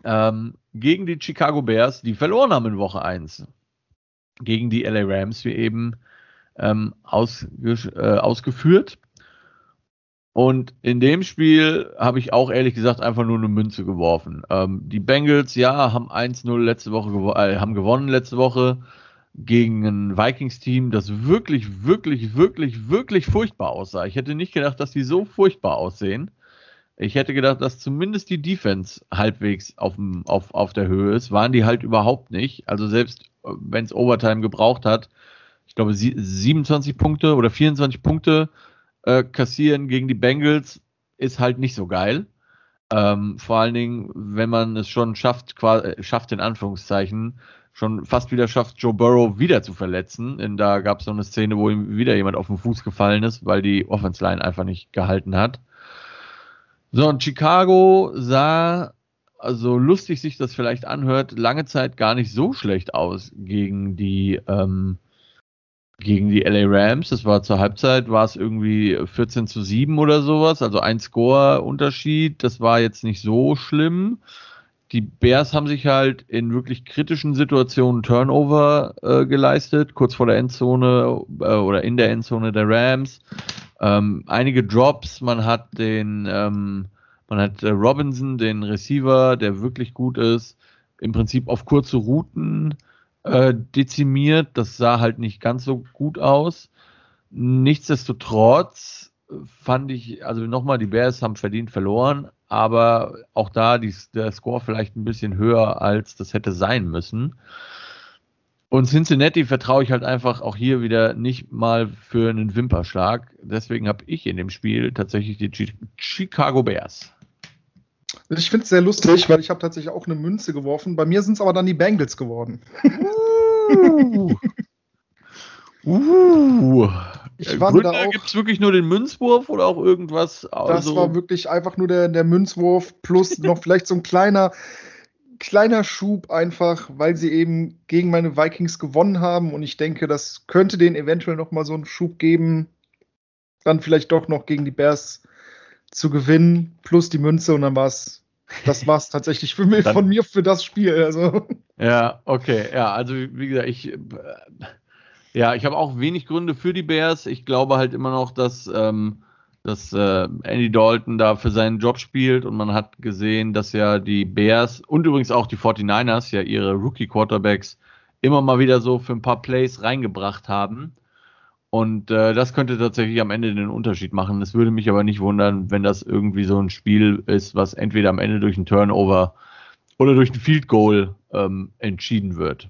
Speaker 1: Ähm, gegen die Chicago Bears, die verloren haben in Woche 1. Gegen die LA Rams, wie eben ähm, ausge äh, ausgeführt. Und in dem Spiel habe ich auch ehrlich gesagt einfach nur eine Münze geworfen. Ähm, die Bengals, ja, haben 1-0 letzte Woche gewo äh, haben gewonnen letzte Woche gegen ein Vikings-Team, das wirklich, wirklich, wirklich, wirklich furchtbar aussah. Ich hätte nicht gedacht, dass die so furchtbar aussehen. Ich hätte gedacht, dass zumindest die Defense halbwegs auf, auf, auf der Höhe ist. Waren die halt überhaupt nicht. Also selbst äh, wenn es Overtime gebraucht hat, ich glaube 27 Punkte oder 24 Punkte äh, kassieren gegen die Bengals ist halt nicht so geil. Ähm, vor allen Dingen, wenn man es schon schafft, quasi, äh, schafft in Anführungszeichen, schon fast wieder schafft, Joe Burrow wieder zu verletzen. Denn da gab es so eine Szene, wo ihm wieder jemand auf den Fuß gefallen ist, weil die Offense Line einfach nicht gehalten hat. So, und Chicago sah, also lustig sich das vielleicht anhört, lange Zeit gar nicht so schlecht aus gegen die, ähm, gegen die LA Rams. Das war zur Halbzeit, war es irgendwie 14 zu 7 oder sowas, also ein Score-Unterschied. Das war jetzt nicht so schlimm. Die Bears haben sich halt in wirklich kritischen Situationen Turnover äh, geleistet, kurz vor der Endzone äh, oder in der Endzone der Rams ähm, einige Drops. Man hat den, ähm, man hat äh, Robinson, den Receiver, der wirklich gut ist, im Prinzip auf kurze Routen äh, dezimiert. Das sah halt nicht ganz so gut aus. Nichtsdestotrotz fand ich, also nochmal, die Bears haben verdient verloren, aber auch da die, der Score vielleicht ein bisschen höher, als das hätte sein müssen. Und Cincinnati vertraue ich halt einfach auch hier wieder nicht mal für einen Wimperschlag. Deswegen habe ich in dem Spiel tatsächlich die Chicago Bears.
Speaker 2: Ich finde es sehr lustig, weil ich habe tatsächlich auch eine Münze geworfen. Bei mir sind es aber dann die Bengals geworden. Uh.
Speaker 1: uh. Ich war da Gibt es wirklich nur den Münzwurf oder auch irgendwas?
Speaker 2: Also das war wirklich einfach nur der, der Münzwurf plus noch vielleicht so ein kleiner kleiner Schub einfach, weil sie eben gegen meine Vikings gewonnen haben und ich denke, das könnte denen eventuell noch mal so einen Schub geben, dann vielleicht doch noch gegen die Bears zu gewinnen plus die Münze und dann war es das war's tatsächlich für mich, von mir für das Spiel. Also.
Speaker 1: Ja, okay, ja, also wie gesagt, ich ja, ich habe auch wenig Gründe für die Bears. Ich glaube halt immer noch, dass ähm, dass äh, Andy Dalton da für seinen Job spielt und man hat gesehen, dass ja die Bears und übrigens auch die 49ers ja ihre Rookie Quarterbacks immer mal wieder so für ein paar Plays reingebracht haben. Und äh, das könnte tatsächlich am Ende den Unterschied machen. Es würde mich aber nicht wundern, wenn das irgendwie so ein Spiel ist, was entweder am Ende durch ein Turnover oder durch ein Field Goal ähm, entschieden wird.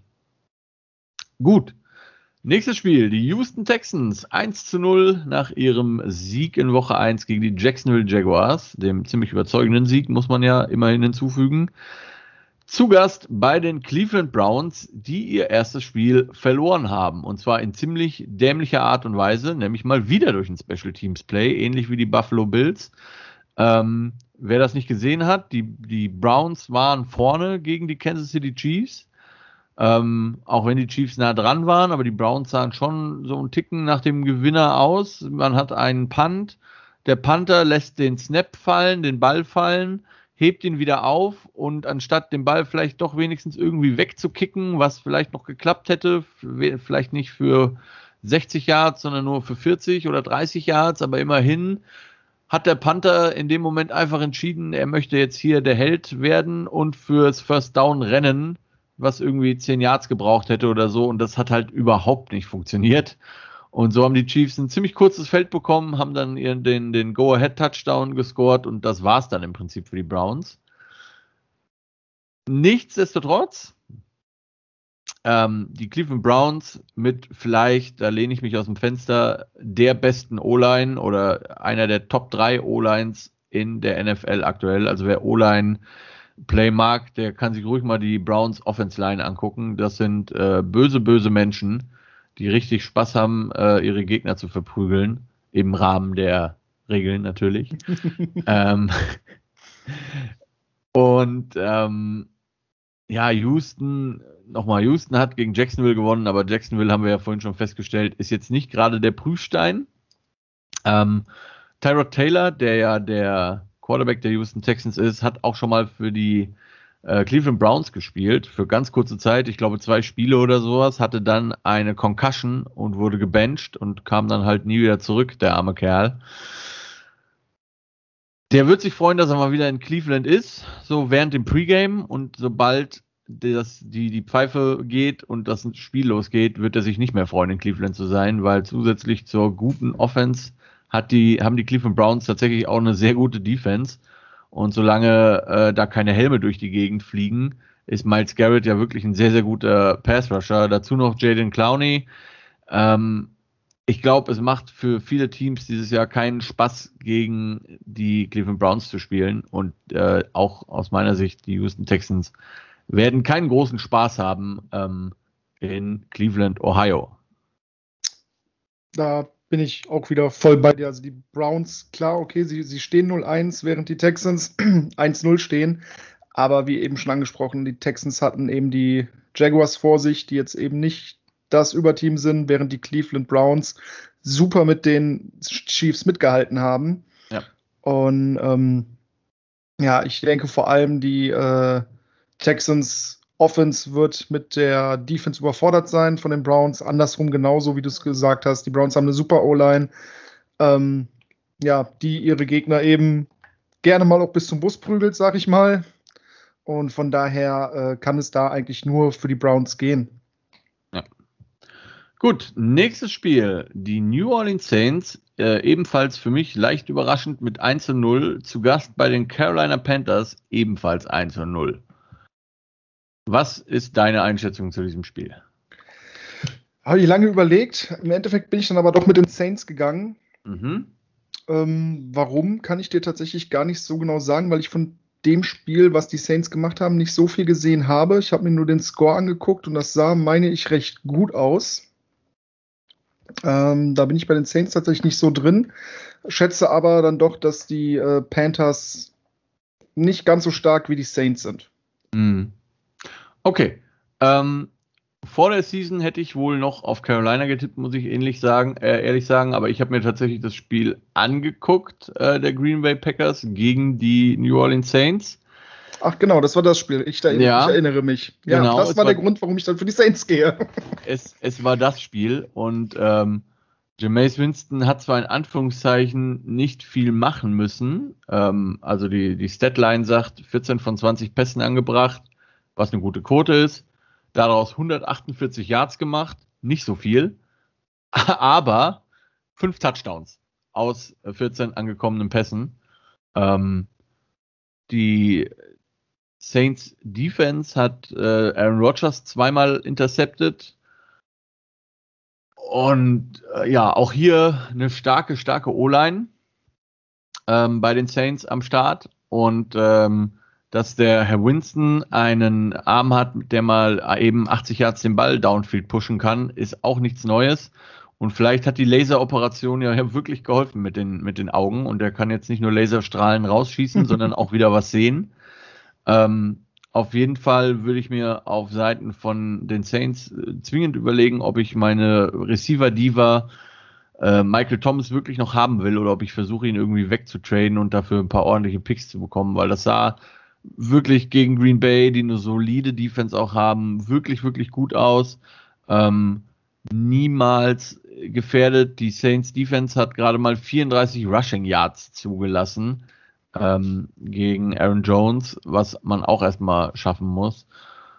Speaker 1: Gut, Nächstes Spiel, die Houston Texans 1 zu 0 nach ihrem Sieg in Woche 1 gegen die Jacksonville Jaguars, dem ziemlich überzeugenden Sieg, muss man ja immerhin hinzufügen. Zu Gast bei den Cleveland Browns, die ihr erstes Spiel verloren haben. Und zwar in ziemlich dämlicher Art und Weise, nämlich mal wieder durch ein Special Teams Play, ähnlich wie die Buffalo Bills. Ähm, wer das nicht gesehen hat, die, die Browns waren vorne gegen die Kansas City Chiefs. Ähm, auch wenn die Chiefs nah dran waren, aber die Browns sahen schon so einen Ticken nach dem Gewinner aus. Man hat einen Punt. Der Panther lässt den Snap fallen, den Ball fallen hebt ihn wieder auf und anstatt den Ball vielleicht doch wenigstens irgendwie wegzukicken, was vielleicht noch geklappt hätte, vielleicht nicht für 60 Yards, sondern nur für 40 oder 30 Yards, aber immerhin hat der Panther in dem Moment einfach entschieden, er möchte jetzt hier der Held werden und fürs First Down rennen, was irgendwie 10 Yards gebraucht hätte oder so und das hat halt überhaupt nicht funktioniert. Und so haben die Chiefs ein ziemlich kurzes Feld bekommen, haben dann ihren, den, den Go-Ahead-Touchdown gescored und das war's dann im Prinzip für die Browns. Nichtsdestotrotz, ähm, die Cleveland Browns mit vielleicht, da lehne ich mich aus dem Fenster, der besten O-Line oder einer der Top 3 O-Lines in der NFL aktuell. Also wer O-Line Play mag, der kann sich ruhig mal die Browns Offense Line angucken. Das sind äh, böse, böse Menschen die richtig Spaß haben, äh, ihre Gegner zu verprügeln, im Rahmen der Regeln natürlich. ähm, und ähm, ja, Houston, nochmal, Houston hat gegen Jacksonville gewonnen, aber Jacksonville haben wir ja vorhin schon festgestellt, ist jetzt nicht gerade der Prüfstein. Ähm, Tyrod Taylor, der ja der Quarterback der Houston Texans ist, hat auch schon mal für die äh, Cleveland Browns gespielt für ganz kurze Zeit, ich glaube zwei Spiele oder sowas, hatte dann eine Concussion und wurde gebencht und kam dann halt nie wieder zurück, der arme Kerl. Der wird sich freuen, dass er mal wieder in Cleveland ist, so während dem Pregame und sobald das, die, die Pfeife geht und das Spiel losgeht, wird er sich nicht mehr freuen, in Cleveland zu sein, weil zusätzlich zur guten Offense hat die, haben die Cleveland Browns tatsächlich auch eine sehr gute Defense. Und solange äh, da keine Helme durch die Gegend fliegen, ist Miles Garrett ja wirklich ein sehr, sehr guter Pass-Rusher. Dazu noch Jaden Clowney. Ähm, ich glaube, es macht für viele Teams dieses Jahr keinen Spaß, gegen die Cleveland Browns zu spielen. Und äh, auch aus meiner Sicht, die Houston Texans werden keinen großen Spaß haben ähm, in Cleveland, Ohio.
Speaker 2: Da bin ich auch wieder voll bei dir. Also die Browns, klar, okay, sie, sie stehen 0-1, während die Texans 1-0 stehen. Aber wie eben schon angesprochen, die Texans hatten eben die Jaguars vor sich, die jetzt eben nicht das Überteam sind, während die Cleveland Browns super mit den Chiefs mitgehalten haben. Ja. Und ähm, ja, ich denke vor allem die äh, Texans Offense wird mit der Defense überfordert sein von den Browns. Andersrum genauso, wie du es gesagt hast. Die Browns haben eine super O-Line, ähm, ja, die ihre Gegner eben gerne mal auch bis zum Bus prügelt, sag ich mal. Und von daher äh, kann es da eigentlich nur für die Browns gehen.
Speaker 1: Ja. Gut, nächstes Spiel. Die New Orleans Saints, äh, ebenfalls für mich leicht überraschend mit 1 0, zu Gast bei den Carolina Panthers, ebenfalls 1 0. Was ist deine Einschätzung zu diesem Spiel?
Speaker 2: Habe ich lange überlegt. Im Endeffekt bin ich dann aber doch mit den Saints gegangen. Mhm. Ähm, warum, kann ich dir tatsächlich gar nicht so genau sagen, weil ich von dem Spiel, was die Saints gemacht haben, nicht so viel gesehen habe. Ich habe mir nur den Score angeguckt und das sah, meine ich, recht gut aus. Ähm, da bin ich bei den Saints tatsächlich nicht so drin. Schätze aber dann doch, dass die äh, Panthers nicht ganz so stark wie die Saints sind.
Speaker 1: Mhm. Okay. Ähm, vor der Season hätte ich wohl noch auf Carolina getippt, muss ich ähnlich sagen, äh, ehrlich sagen, aber ich habe mir tatsächlich das Spiel angeguckt, äh, der Green Bay Packers gegen die New Orleans Saints.
Speaker 2: Ach genau, das war das Spiel. Ich, erinnere, ja, ich erinnere mich. Ja, genau, das war der war, Grund, warum ich dann für die Saints gehe.
Speaker 1: Es, es war das Spiel und ähm, Jameis Winston hat zwar in Anführungszeichen nicht viel machen müssen. Ähm, also die, die Statline sagt 14 von 20 Pässen angebracht, was eine gute Quote ist. Daraus 148 Yards gemacht, nicht so viel, aber fünf Touchdowns aus 14 angekommenen Pässen. Ähm, die Saints Defense hat äh, Aaron Rodgers zweimal intercepted. Und äh, ja, auch hier eine starke, starke O-Line ähm, bei den Saints am Start. Und ähm, dass der Herr Winston einen Arm hat, der mal eben 80 Yards den Ball downfield pushen kann, ist auch nichts Neues. Und vielleicht hat die Laseroperation ja wirklich geholfen mit den, mit den Augen und er kann jetzt nicht nur Laserstrahlen rausschießen, sondern auch wieder was sehen. Ähm, auf jeden Fall würde ich mir auf Seiten von den Saints äh, zwingend überlegen, ob ich meine Receiver-Diva äh, Michael Thomas wirklich noch haben will oder ob ich versuche, ihn irgendwie wegzutraden und dafür ein paar ordentliche Picks zu bekommen, weil das sah wirklich gegen Green Bay, die eine solide Defense auch haben, wirklich, wirklich gut aus. Ähm, niemals gefährdet. Die Saints Defense hat gerade mal 34 Rushing Yards zugelassen ähm, gegen Aaron Jones, was man auch erstmal schaffen muss.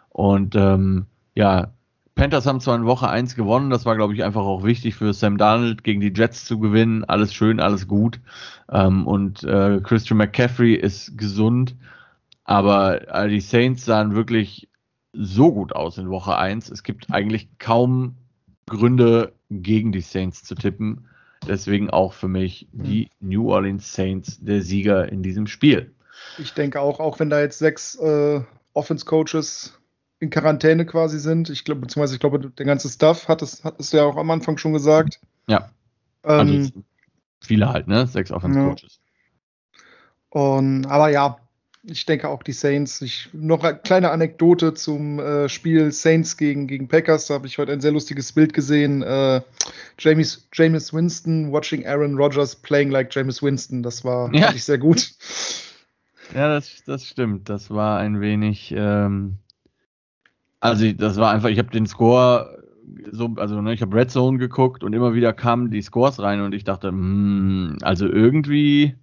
Speaker 1: Und ähm, ja, Panthers haben zwar in Woche 1 gewonnen, das war, glaube ich, einfach auch wichtig für Sam Darnold gegen die Jets zu gewinnen. Alles schön, alles gut. Ähm, und äh, Christian McCaffrey ist gesund, aber äh, die Saints sahen wirklich so gut aus in Woche 1. Es gibt eigentlich kaum Gründe, gegen die Saints zu tippen. Deswegen auch für mich die mhm. New Orleans Saints der Sieger in diesem Spiel.
Speaker 2: Ich denke auch, auch wenn da jetzt sechs äh, Offense-Coaches in Quarantäne quasi sind, ich glaube, beziehungsweise ich glaube, der ganze Staff hat es, hat es ja auch am Anfang schon gesagt.
Speaker 1: Ja. Ähm, also viele halt, ne? Sechs Offense-Coaches.
Speaker 2: Ja. Und, aber ja, ich denke auch die Saints. Ich, noch eine kleine Anekdote zum äh, Spiel Saints gegen, gegen Packers. Da habe ich heute ein sehr lustiges Bild gesehen. Äh, James, James Winston watching Aaron Rodgers playing like James Winston. Das war ja. ich sehr gut.
Speaker 1: Ja, das, das stimmt. Das war ein wenig. Ähm, also, das war einfach, ich habe den Score so, also ne, ich habe Red Zone geguckt und immer wieder kamen die Scores rein und ich dachte, hm, also irgendwie,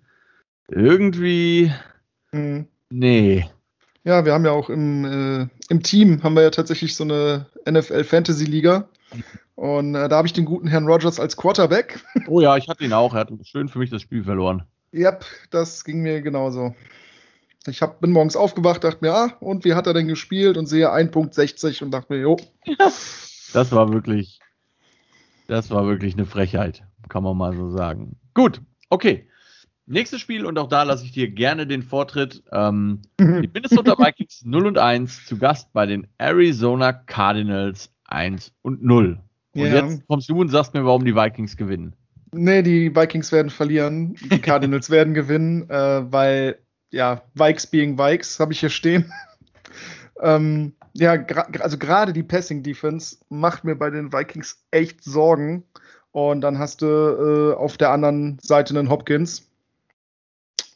Speaker 1: irgendwie Mhm. Nee.
Speaker 2: Ja, wir haben ja auch im, äh, im Team haben wir ja tatsächlich so eine NFL Fantasy Liga. Und äh, da habe ich den guten Herrn Rogers als Quarterback.
Speaker 1: Oh ja, ich hatte ihn auch. Er hat schön für mich das Spiel verloren.
Speaker 2: Yep, das ging mir genauso. Ich hab, bin morgens aufgewacht, dachte mir, ah, und wie hat er denn gespielt? Und sehe 1.60 und dachte mir, jo.
Speaker 1: Das war wirklich, das war wirklich eine Frechheit, kann man mal so sagen. Gut, okay. Nächstes Spiel und auch da lasse ich dir gerne den Vortritt. Ähm, die Minnesota Vikings 0 und 1 zu Gast bei den Arizona Cardinals 1 und 0. Und ja. jetzt kommst du und sagst mir, warum die Vikings gewinnen.
Speaker 2: Nee, die Vikings werden verlieren. Die Cardinals werden gewinnen, äh, weil, ja, Vikes being Vikes habe ich hier stehen. ähm, ja, also gerade die Passing Defense macht mir bei den Vikings echt Sorgen. Und dann hast du äh, auf der anderen Seite einen Hopkins,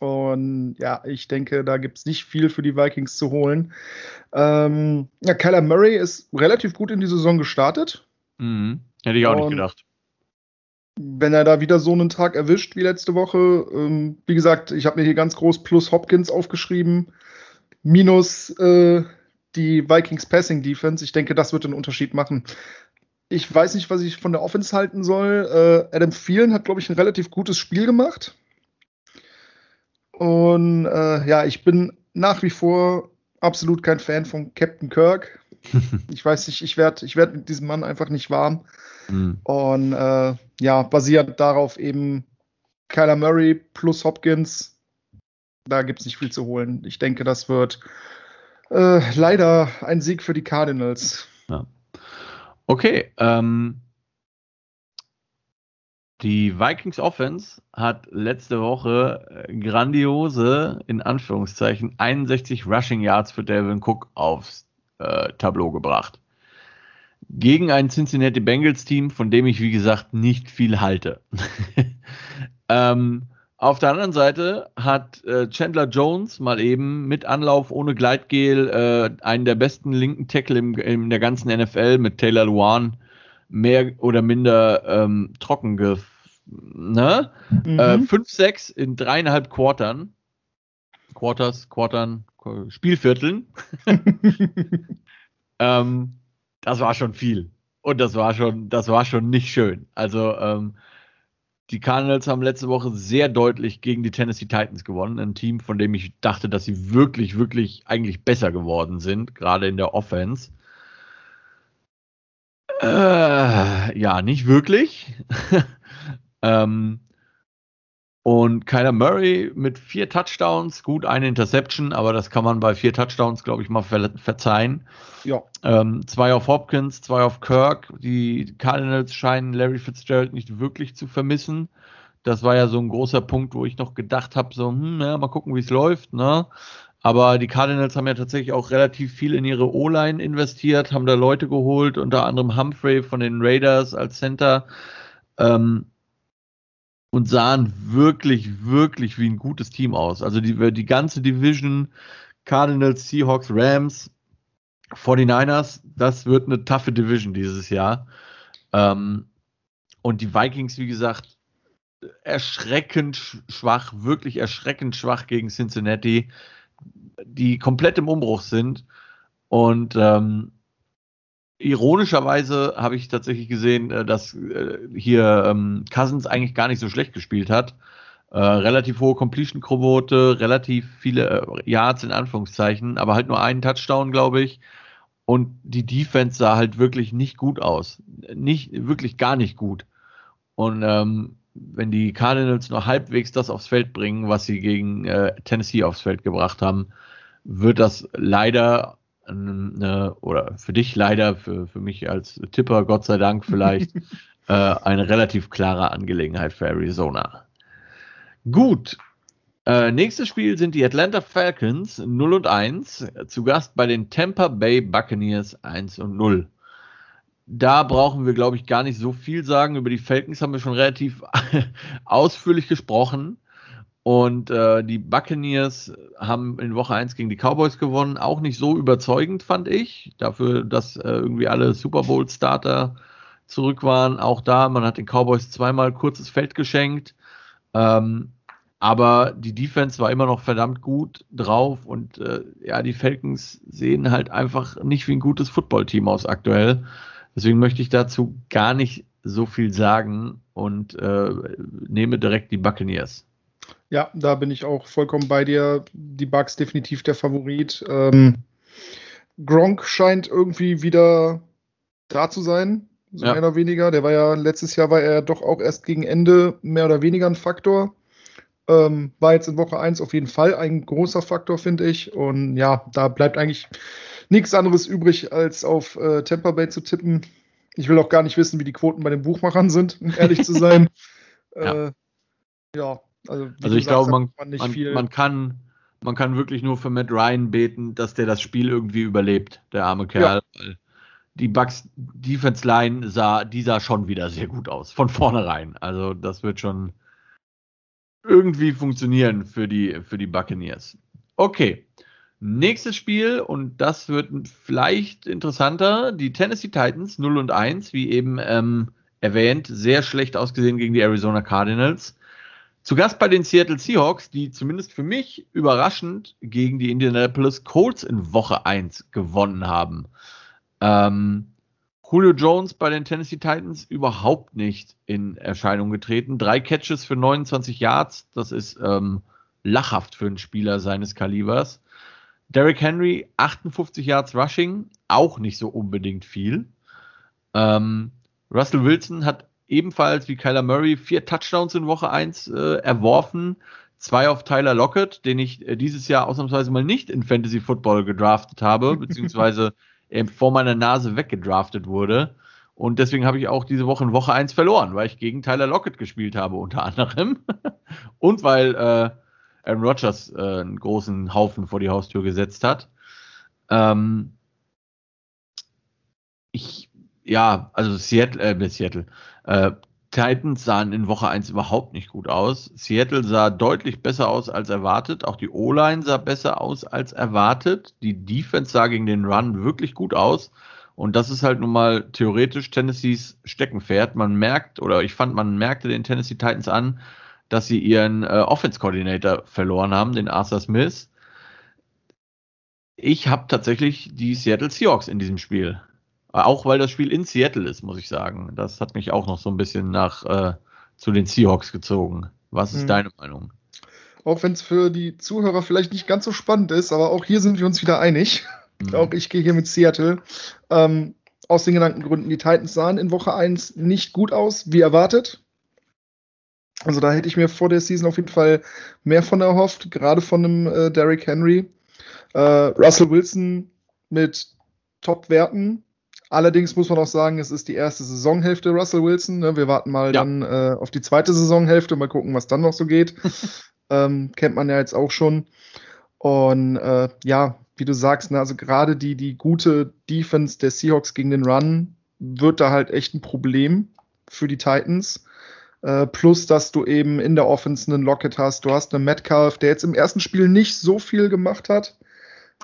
Speaker 2: und ja, ich denke, da gibt es nicht viel für die Vikings zu holen. Ähm, ja, Kyler Murray ist relativ gut in die Saison gestartet.
Speaker 1: Mhm. Hätte ich auch Und nicht gedacht.
Speaker 2: Wenn er da wieder so einen Tag erwischt wie letzte Woche, ähm, wie gesagt, ich habe mir hier ganz groß plus Hopkins aufgeschrieben, minus äh, die Vikings Passing Defense. Ich denke, das wird einen Unterschied machen. Ich weiß nicht, was ich von der Offense halten soll. Äh, Adam Thielen hat, glaube ich, ein relativ gutes Spiel gemacht. Und äh, ja, ich bin nach wie vor absolut kein Fan von Captain Kirk. ich weiß nicht, ich werde ich werd mit diesem Mann einfach nicht warm. Mhm. Und äh, ja, basiert darauf eben Kyler Murray plus Hopkins. Da gibt es nicht viel zu holen. Ich denke, das wird äh, leider ein Sieg für die Cardinals. Ja.
Speaker 1: Okay, ähm, die Vikings Offense hat letzte Woche äh, grandiose, in Anführungszeichen, 61 Rushing Yards für Delvin Cook aufs äh, Tableau gebracht. Gegen ein Cincinnati Bengals Team, von dem ich, wie gesagt, nicht viel halte. ähm, auf der anderen Seite hat äh, Chandler Jones mal eben mit Anlauf ohne Gleitgel äh, einen der besten linken Tackle im, in der ganzen NFL mit Taylor Luan mehr oder minder ähm, trocken ge ne? Mhm. Äh, 5-6 in dreieinhalb Quartern. Quarters, Quartern, Spielvierteln. ähm, das war schon viel. Und das war schon, das war schon nicht schön. Also, ähm, die Cardinals haben letzte Woche sehr deutlich gegen die Tennessee Titans gewonnen. Ein Team, von dem ich dachte, dass sie wirklich, wirklich eigentlich besser geworden sind, gerade in der Offense. Äh, ja, nicht wirklich. ähm, Und Kyler Murray mit vier Touchdowns, gut, eine Interception, aber das kann man bei vier Touchdowns, glaube ich, mal ver verzeihen. Ja. Ähm, zwei auf Hopkins, zwei auf Kirk. Die Cardinals scheinen Larry Fitzgerald nicht wirklich zu vermissen. Das war ja so ein großer Punkt, wo ich noch gedacht habe, so, hm, ja, mal gucken, wie es läuft, ne? Aber die Cardinals haben ja tatsächlich auch relativ viel in ihre O-Line investiert, haben da Leute geholt, unter anderem Humphrey von den Raiders als Center. Ähm, und sahen wirklich, wirklich wie ein gutes Team aus. Also die, die ganze Division, Cardinals, Seahawks, Rams, 49ers, das wird eine taffe Division dieses Jahr. Ähm, und die Vikings, wie gesagt, erschreckend schwach, wirklich erschreckend schwach gegen Cincinnati, die komplett im Umbruch sind. Und ähm, ironischerweise habe ich tatsächlich gesehen, äh, dass äh, hier ähm, Cousins eigentlich gar nicht so schlecht gespielt hat. Äh, relativ hohe Completion-Quote, relativ viele Yards in Anführungszeichen, aber halt nur einen Touchdown, glaube ich. Und die Defense sah halt wirklich nicht gut aus. Nicht, wirklich gar nicht gut. Und ähm, wenn die Cardinals nur halbwegs das aufs Feld bringen, was sie gegen äh, Tennessee aufs Feld gebracht haben, wird das leider eine, oder für dich leider, für, für mich als Tipper, Gott sei Dank vielleicht, äh, eine relativ klare Angelegenheit für Arizona. Gut. Äh, nächstes Spiel sind die Atlanta Falcons 0 und 1, zu Gast bei den Tampa Bay Buccaneers 1 und 0. Da brauchen wir, glaube ich, gar nicht so viel sagen. Über die Falcons haben wir schon relativ ausführlich gesprochen. Und äh, die Buccaneers haben in Woche 1 gegen die Cowboys gewonnen. Auch nicht so überzeugend, fand ich. Dafür, dass äh, irgendwie alle Super Bowl-Starter zurück waren. Auch da, man hat den Cowboys zweimal kurzes Feld geschenkt. Ähm, aber die Defense war immer noch verdammt gut drauf. Und äh, ja, die Falcons sehen halt einfach nicht wie ein gutes Footballteam aus aktuell. Deswegen möchte ich dazu gar nicht so viel sagen und äh, nehme direkt die Buccaneers.
Speaker 2: Ja, da bin ich auch vollkommen bei dir. Die Bugs definitiv der Favorit. Ähm, Gronk scheint irgendwie wieder da zu sein, so ja. mehr oder weniger. Der war ja letztes Jahr war er doch auch erst gegen Ende mehr oder weniger ein Faktor. Ähm, war jetzt in Woche 1 auf jeden Fall ein großer Faktor, finde ich. Und ja, da bleibt eigentlich nichts anderes übrig, als auf äh, Tampa Bay zu tippen. Ich will auch gar nicht wissen, wie die Quoten bei den Buchmachern sind, um ehrlich zu sein. ja. Äh,
Speaker 1: ja, also, also ich glaube, man, man, man, kann, man kann wirklich nur für Matt Ryan beten, dass der das Spiel irgendwie überlebt, der arme Kerl. Ja. Die Bucks Defense Line sah, die sah schon wieder sehr gut aus, von vornherein. Also das wird schon irgendwie funktionieren für die, für die Buccaneers. Okay. Nächstes Spiel, und das wird vielleicht interessanter, die Tennessee Titans 0 und 1, wie eben ähm, erwähnt, sehr schlecht ausgesehen gegen die Arizona Cardinals. Zu Gast bei den Seattle Seahawks, die zumindest für mich überraschend gegen die Indianapolis Colts in Woche 1 gewonnen haben. Ähm, Julio Jones bei den Tennessee Titans überhaupt nicht in Erscheinung getreten. Drei Catches für 29 Yards, das ist ähm, lachhaft für einen Spieler seines Kalibers. Derrick Henry 58 Yards Rushing, auch nicht so unbedingt viel. Ähm, Russell Wilson hat ebenfalls wie Kyler Murray vier Touchdowns in Woche 1 äh, erworfen. Zwei auf Tyler Lockett, den ich äh, dieses Jahr ausnahmsweise mal nicht in Fantasy Football gedraftet habe, beziehungsweise er vor meiner Nase weggedraftet wurde. Und deswegen habe ich auch diese Woche in Woche 1 verloren, weil ich gegen Tyler Lockett gespielt habe, unter anderem. Und weil äh, Aaron Rodgers äh, einen großen Haufen vor die Haustür gesetzt hat. Ähm, ich, ja, also Seattle, äh, Seattle, äh, Titans sahen in Woche 1 überhaupt nicht gut aus. Seattle sah deutlich besser aus als erwartet. Auch die O-Line sah besser aus als erwartet. Die Defense sah gegen den Run wirklich gut aus. Und das ist halt nun mal theoretisch Tennessees Steckenpferd. Man merkt, oder ich fand, man merkte den Tennessee Titans an, dass sie ihren äh, Offense Coordinator verloren haben, den Arthur Smith. Ich habe tatsächlich die Seattle Seahawks in diesem Spiel. Auch weil das Spiel in Seattle ist, muss ich sagen. Das hat mich auch noch so ein bisschen nach äh, zu den Seahawks gezogen. Was ist hm. deine Meinung?
Speaker 2: Auch wenn es für die Zuhörer vielleicht nicht ganz so spannend ist, aber auch hier sind wir uns wieder einig. Hm. Auch ich gehe hier mit Seattle. Ähm, aus den genannten Gründen, die Titans sahen in Woche 1 nicht gut aus, wie erwartet. Also da hätte ich mir vor der Season auf jeden Fall mehr von erhofft, gerade von einem äh, Derrick Henry. Äh, Russell Wilson mit Top-Werten. Allerdings muss man auch sagen, es ist die erste Saisonhälfte Russell Wilson. Ne? Wir warten mal ja. dann äh, auf die zweite Saisonhälfte, mal gucken, was dann noch so geht. ähm, kennt man ja jetzt auch schon. Und äh, ja, wie du sagst, ne, also gerade die, die gute Defense der Seahawks gegen den Run wird da halt echt ein Problem für die Titans. Äh, plus, dass du eben in der Offense einen Lockett hast. Du hast einen Metcalf, der jetzt im ersten Spiel nicht so viel gemacht hat.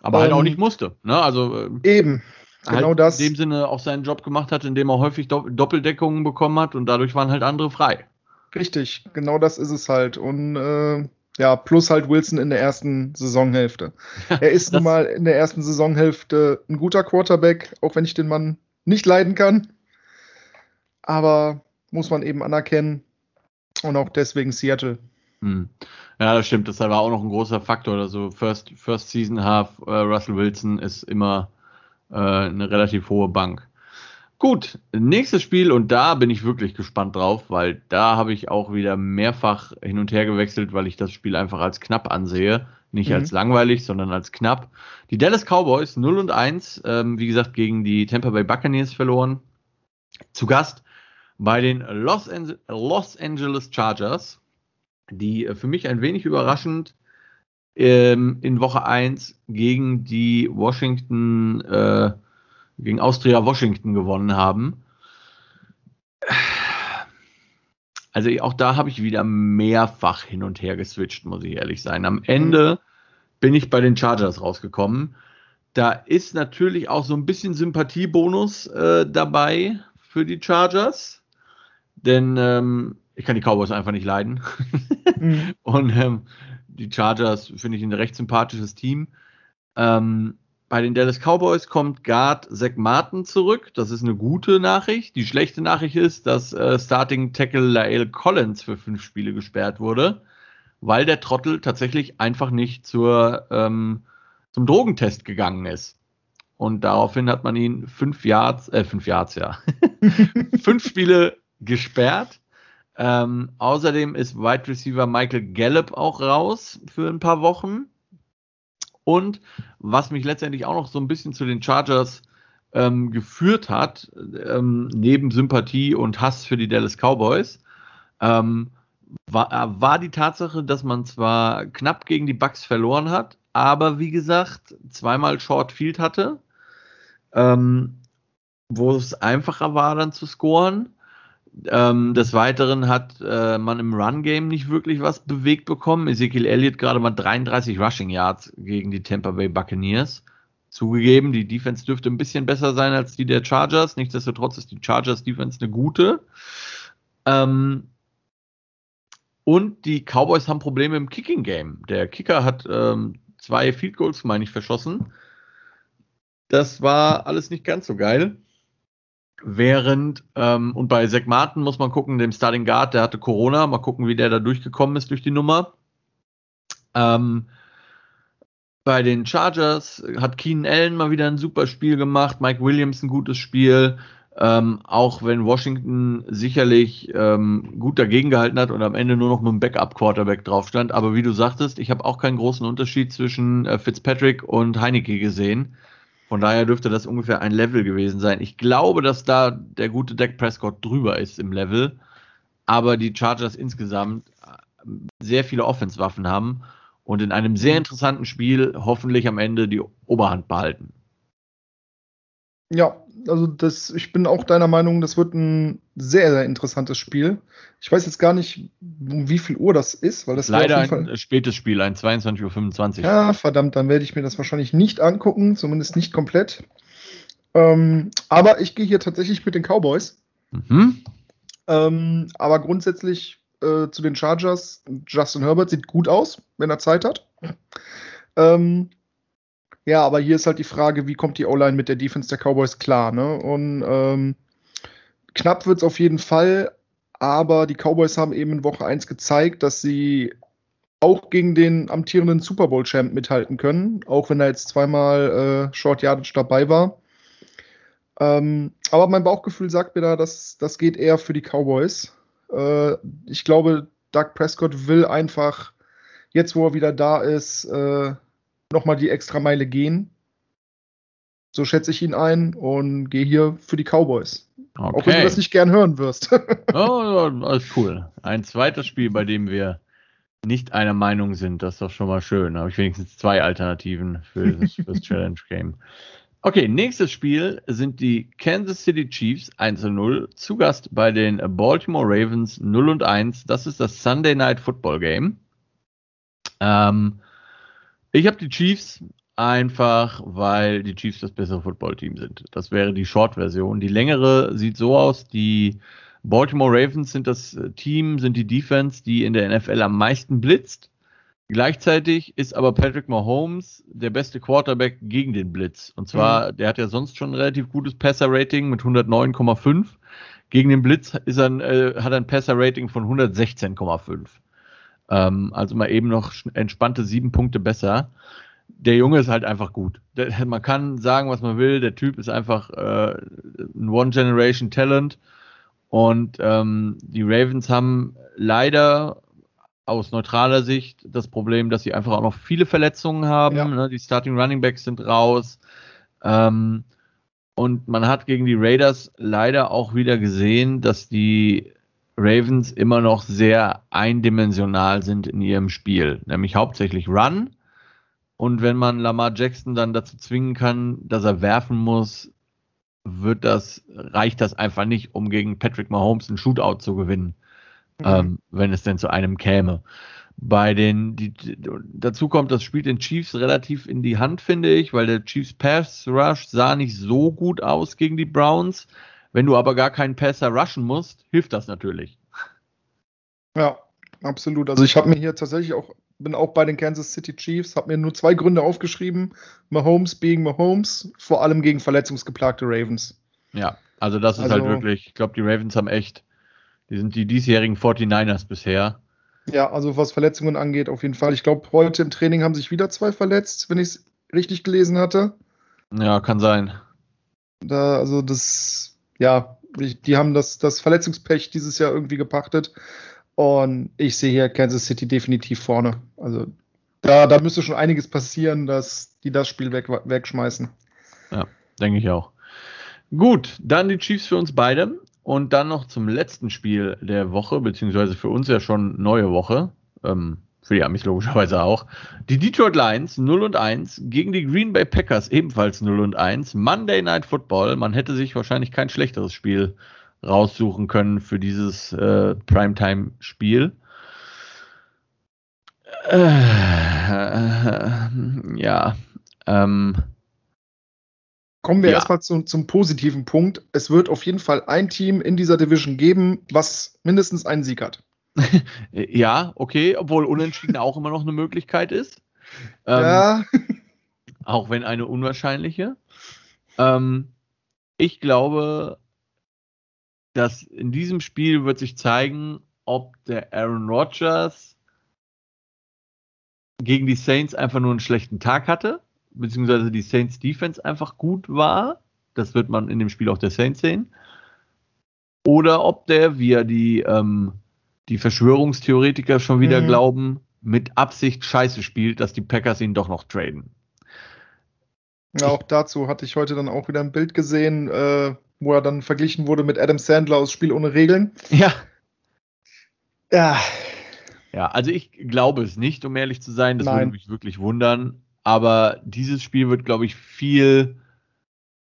Speaker 1: Aber ähm, halt auch ähm, nicht musste. Ne? Also,
Speaker 2: äh, eben.
Speaker 1: Halt genau das. In dem Sinne auch seinen Job gemacht hat, indem er häufig Doppeldeckungen bekommen hat und dadurch waren halt andere frei.
Speaker 2: Richtig, genau das ist es halt. Und äh, ja, plus halt Wilson in der ersten Saisonhälfte. er ist nun mal in der ersten Saisonhälfte ein guter Quarterback, auch wenn ich den Mann nicht leiden kann. Aber muss man eben anerkennen. Und auch deswegen Seattle.
Speaker 1: Hm. Ja, das stimmt. Das war auch noch ein großer Faktor. Also First, First Season Half äh, Russell Wilson ist immer äh, eine relativ hohe Bank. Gut, nächstes Spiel und da bin ich wirklich gespannt drauf, weil da habe ich auch wieder mehrfach hin und her gewechselt, weil ich das Spiel einfach als knapp ansehe. Nicht mhm. als langweilig, sondern als knapp. Die Dallas Cowboys 0 und 1, ähm, wie gesagt, gegen die Tampa Bay Buccaneers verloren. Zu Gast bei den Los, An Los Angeles Chargers, die äh, für mich ein wenig überraschend ähm, in Woche 1 gegen die Washington äh, gegen Austria Washington gewonnen haben. Also auch da habe ich wieder mehrfach hin und her geswitcht, muss ich ehrlich sein. Am Ende bin ich bei den Chargers rausgekommen. Da ist natürlich auch so ein bisschen Sympathiebonus äh, dabei für die Chargers, denn ähm, ich kann die Cowboys einfach nicht leiden. mhm. Und ähm, die Chargers finde ich ein recht sympathisches Team. Ähm, bei den Dallas Cowboys kommt Guard Zach Martin zurück. Das ist eine gute Nachricht. Die schlechte Nachricht ist, dass äh, Starting Tackle Lael Collins für fünf Spiele gesperrt wurde, weil der Trottel tatsächlich einfach nicht zur, ähm, zum Drogentest gegangen ist. Und daraufhin hat man ihn fünf Yards, äh, fünf Yards, ja, fünf Spiele gesperrt. Ähm, außerdem ist Wide Receiver Michael Gallup auch raus für ein paar Wochen. Und was mich letztendlich auch noch so ein bisschen zu den Chargers ähm, geführt hat, ähm, neben Sympathie und Hass für die Dallas Cowboys, ähm, war, äh, war, die Tatsache, dass man zwar knapp gegen die Bucks verloren hat, aber wie gesagt, zweimal Short Field hatte, ähm, wo es einfacher war, dann zu scoren. Ähm, des Weiteren hat äh, man im Run-Game nicht wirklich was bewegt bekommen. Ezekiel Elliott gerade mal 33 Rushing Yards gegen die Tampa Bay Buccaneers. Zugegeben, die Defense dürfte ein bisschen besser sein als die der Chargers. Nichtsdestotrotz ist die Chargers Defense eine gute. Ähm, und die Cowboys haben Probleme im Kicking Game. Der Kicker hat ähm, zwei Field Goals, meine ich, verschossen. Das war alles nicht ganz so geil. Während, ähm, und bei Zach Martin muss man gucken, dem Starting Guard, der hatte Corona, mal gucken, wie der da durchgekommen ist durch die Nummer. Ähm, bei den Chargers hat Keenan Allen mal wieder ein super Spiel gemacht, Mike Williams ein gutes Spiel, ähm, auch wenn Washington sicherlich ähm, gut dagegen gehalten hat und am Ende nur noch mit einem Backup-Quarterback drauf stand. Aber wie du sagtest, ich habe auch keinen großen Unterschied zwischen äh, Fitzpatrick und Heineke gesehen. Von daher dürfte das ungefähr ein Level gewesen sein. Ich glaube, dass da der gute Dak Prescott drüber ist im Level, aber die Chargers insgesamt äh, sehr viele Offenswaffen haben und in einem sehr interessanten Spiel hoffentlich am Ende die Oberhand behalten.
Speaker 2: Ja, also das, ich bin auch deiner Meinung, das wird ein sehr, sehr interessantes Spiel. Ich weiß jetzt gar nicht, um wie viel Uhr das ist, weil das
Speaker 1: leider ein Fall... spätes Spiel, ein 22.25
Speaker 2: Uhr. Ja, verdammt, dann werde ich mir das wahrscheinlich nicht angucken, zumindest nicht komplett. Ähm, aber ich gehe hier tatsächlich mit den Cowboys. Mhm. Ähm, aber grundsätzlich äh, zu den Chargers, Justin Herbert sieht gut aus, wenn er Zeit hat. Ähm, ja, aber hier ist halt die Frage, wie kommt die O-Line mit der Defense der Cowboys klar, ne? Und ähm, knapp wird es auf jeden Fall, aber die Cowboys haben eben in Woche 1 gezeigt, dass sie auch gegen den amtierenden Super Bowl-Champ mithalten können, auch wenn er jetzt zweimal äh, Short Yardage dabei war. Ähm, aber mein Bauchgefühl sagt mir da, dass das geht eher für die Cowboys. Äh, ich glaube, Doug Prescott will einfach, jetzt wo er wieder da ist, äh, nochmal die extra Meile gehen. So schätze ich ihn ein und gehe hier für die Cowboys. Okay. Auch wenn du das nicht gern hören wirst.
Speaker 1: oh, alles cool. Ein zweites Spiel, bei dem wir nicht einer Meinung sind, das ist doch schon mal schön. Da habe ich wenigstens zwei Alternativen für das, für das Challenge Game. Okay, nächstes Spiel sind die Kansas City Chiefs 1-0 zu Gast bei den Baltimore Ravens 0 und 1. Das ist das Sunday Night Football Game. Ähm, ich habe die Chiefs einfach, weil die Chiefs das bessere Footballteam sind. Das wäre die Short-Version. Die längere sieht so aus, die Baltimore Ravens sind das Team, sind die Defense, die in der NFL am meisten blitzt. Gleichzeitig ist aber Patrick Mahomes der beste Quarterback gegen den Blitz. Und zwar, mhm. der hat ja sonst schon ein relativ gutes Passer-Rating mit 109,5. Gegen den Blitz ist er, äh, hat er ein Passer-Rating von 116,5. Ähm, also mal eben noch entspannte sieben Punkte besser. Der Junge ist halt einfach gut. Der, man kann sagen, was man will. Der Typ ist einfach äh, ein One-Generation-Talent. Und ähm, die Ravens haben leider aus neutraler Sicht das Problem, dass sie einfach auch noch viele Verletzungen haben. Ja. Ne? Die Starting Running Backs sind raus. Ähm, und man hat gegen die Raiders leider auch wieder gesehen, dass die Ravens immer noch sehr eindimensional sind in ihrem Spiel, nämlich hauptsächlich Run. Und wenn man Lamar Jackson dann dazu zwingen kann, dass er werfen muss, wird das, reicht das einfach nicht, um gegen Patrick Mahomes ein Shootout zu gewinnen mhm. ähm, wenn es denn zu einem käme. Bei den, die, dazu kommt, das spielt den Chiefs relativ in die Hand, finde ich, weil der Chiefs Pass Rush sah nicht so gut aus gegen die Browns. Wenn du aber gar keinen Passer rushen musst, hilft das natürlich.
Speaker 2: Ja, absolut. Also ich habe mir hier tatsächlich auch, bin auch bei den Kansas City Chiefs, habe mir nur zwei Gründe aufgeschrieben. Mahomes being Mahomes, vor allem gegen verletzungsgeplagte Ravens.
Speaker 1: Ja, also das ist halt also, halt wirklich, ich glaube, die Ravens haben echt die sind die diesjährigen 49ers bisher.
Speaker 2: Ja, also was Verletzungen angeht, auf jeden Fall. Ich glaube, heute im Training haben sich wieder zwei verletzt, wenn ich es richtig gelesen hatte.
Speaker 1: Ja, kann sein.
Speaker 2: Da, also das, ja, die haben das, das Verletzungspech dieses Jahr irgendwie gepachtet. Und ich sehe hier Kansas City definitiv vorne. Also da, da müsste schon einiges passieren, dass die das Spiel weg, wegschmeißen.
Speaker 1: Ja, denke ich auch. Gut, dann die Chiefs für uns beide. Und dann noch zum letzten Spiel der Woche, beziehungsweise für uns ja schon neue Woche, ähm, für die Amis logischerweise auch. Die Detroit Lions 0 und 1 gegen die Green Bay Packers ebenfalls 0 und 1. Monday Night Football. Man hätte sich wahrscheinlich kein schlechteres Spiel raussuchen können für dieses äh, Primetime-Spiel. Äh, äh, ja. Ähm,
Speaker 2: Kommen wir ja. erstmal zum, zum positiven Punkt. Es wird auf jeden Fall ein Team in dieser Division geben, was mindestens einen Sieg hat.
Speaker 1: Ja, okay, obwohl Unentschieden auch immer noch eine Möglichkeit ist. Ähm, ja. Auch wenn eine unwahrscheinliche. Ähm, ich glaube, dass in diesem Spiel wird sich zeigen, ob der Aaron Rodgers gegen die Saints einfach nur einen schlechten Tag hatte beziehungsweise die Saints Defense einfach gut war. Das wird man in dem Spiel auch der Saints sehen. Oder ob der, wie ja die, ähm, die Verschwörungstheoretiker schon wieder mhm. glauben, mit Absicht scheiße spielt, dass die Packers ihn doch noch traden.
Speaker 2: Ja, auch dazu hatte ich heute dann auch wieder ein Bild gesehen, äh, wo er dann verglichen wurde mit Adam Sandler aus Spiel ohne Regeln.
Speaker 1: Ja. Ja. Ja, also ich glaube es nicht, um ehrlich zu sein. Das Nein. würde mich wirklich wundern. Aber dieses Spiel wird, glaube ich, viel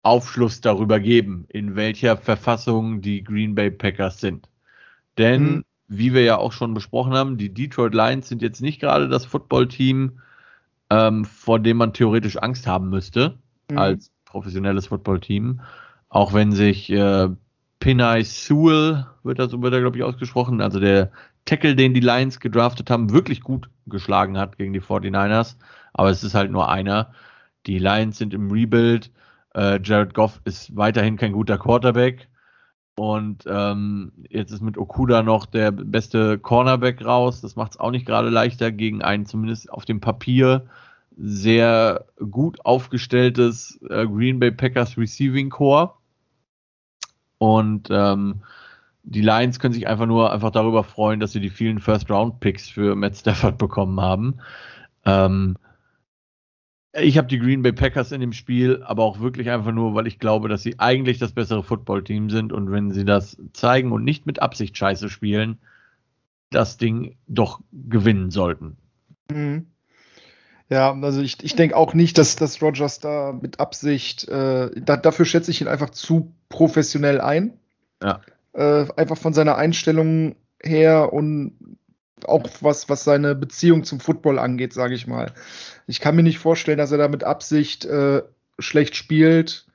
Speaker 1: Aufschluss darüber geben, in welcher Verfassung die Green Bay Packers sind. Denn, mhm. Wie wir ja auch schon besprochen haben, die Detroit Lions sind jetzt nicht gerade das Footballteam, ähm, vor dem man theoretisch Angst haben müsste, mhm. als professionelles Footballteam. Auch wenn sich äh, Pinay Sewell, wird das, wird er, glaube ich, ausgesprochen, also der Tackle, den die Lions gedraftet haben, wirklich gut geschlagen hat gegen die 49ers aber es ist halt nur einer. Die Lions sind im Rebuild. Äh, Jared Goff ist weiterhin kein guter Quarterback. Und ähm, jetzt ist mit Okuda noch der beste Cornerback raus. Das macht es auch nicht gerade leichter gegen ein zumindest auf dem Papier sehr gut aufgestelltes äh, Green Bay Packers Receiving Core. Und ähm, die Lions können sich einfach nur einfach darüber freuen, dass sie die vielen First-Round-Picks für Matt Stafford bekommen haben. Ähm, ich habe die Green Bay Packers in dem Spiel, aber auch wirklich einfach nur, weil ich glaube, dass sie eigentlich das bessere Football-Team sind und wenn sie das zeigen und nicht mit Absicht scheiße spielen, das Ding doch gewinnen sollten.
Speaker 2: Mhm. Ja, also ich, ich denke auch nicht, dass, dass Rogers da mit Absicht, äh, da, dafür schätze ich ihn einfach zu professionell ein.
Speaker 1: Ja.
Speaker 2: Äh, einfach von seiner Einstellung her und auch was, was seine Beziehung zum Football angeht, sage ich mal. Ich kann mir nicht vorstellen, dass er da mit Absicht äh, schlecht spielt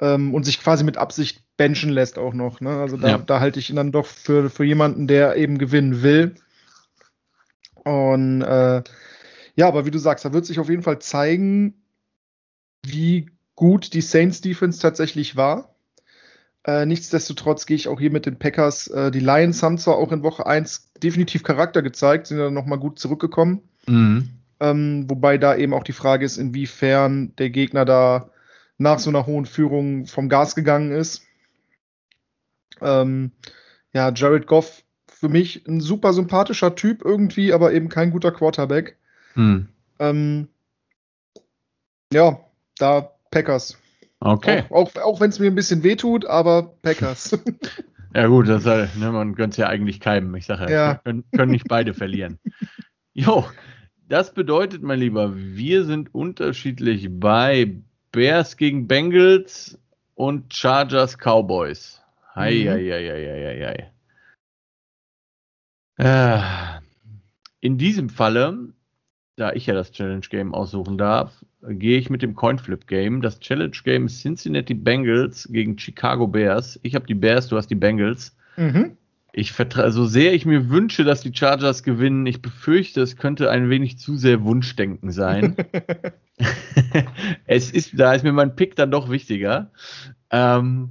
Speaker 2: ähm, und sich quasi mit Absicht benchen lässt auch noch. Ne? Also da, ja. da halte ich ihn dann doch für, für jemanden, der eben gewinnen will. Und äh, ja, aber wie du sagst, da wird sich auf jeden Fall zeigen, wie gut die Saints Defense tatsächlich war. Äh, nichtsdestotrotz gehe ich auch hier mit den Packers. Äh, die Lions haben zwar auch in Woche 1 definitiv Charakter gezeigt, sind dann nochmal gut zurückgekommen. Mhm. Ähm, wobei da eben auch die Frage ist, inwiefern der Gegner da nach so einer hohen Führung vom Gas gegangen ist. Ähm, ja, Jared Goff für mich ein super sympathischer Typ irgendwie, aber eben kein guter Quarterback. Mhm. Ähm, ja, da Packers.
Speaker 1: Okay.
Speaker 2: Auch, auch, auch wenn es mir ein bisschen wehtut, aber Packers.
Speaker 1: ja, gut, das, ne, man gönnt es ja eigentlich keinem. Ich sage ja, ja. Können, können nicht beide verlieren. Jo, das bedeutet, mein Lieber, wir sind unterschiedlich bei Bears gegen Bengals und Chargers Cowboys. Hei, mhm. hei, hei, hei, hei, hei. Äh, in diesem Falle, da ich ja das Challenge Game aussuchen darf, gehe ich mit dem Coinflip Game. Das Challenge Game Cincinnati Bengals gegen Chicago Bears. Ich habe die Bears, du hast die Bengals. Mhm. Ich vertraue, so sehr ich mir wünsche, dass die Chargers gewinnen, ich befürchte, es könnte ein wenig zu sehr Wunschdenken sein. es ist, da ist mir mein Pick dann doch wichtiger. Ähm,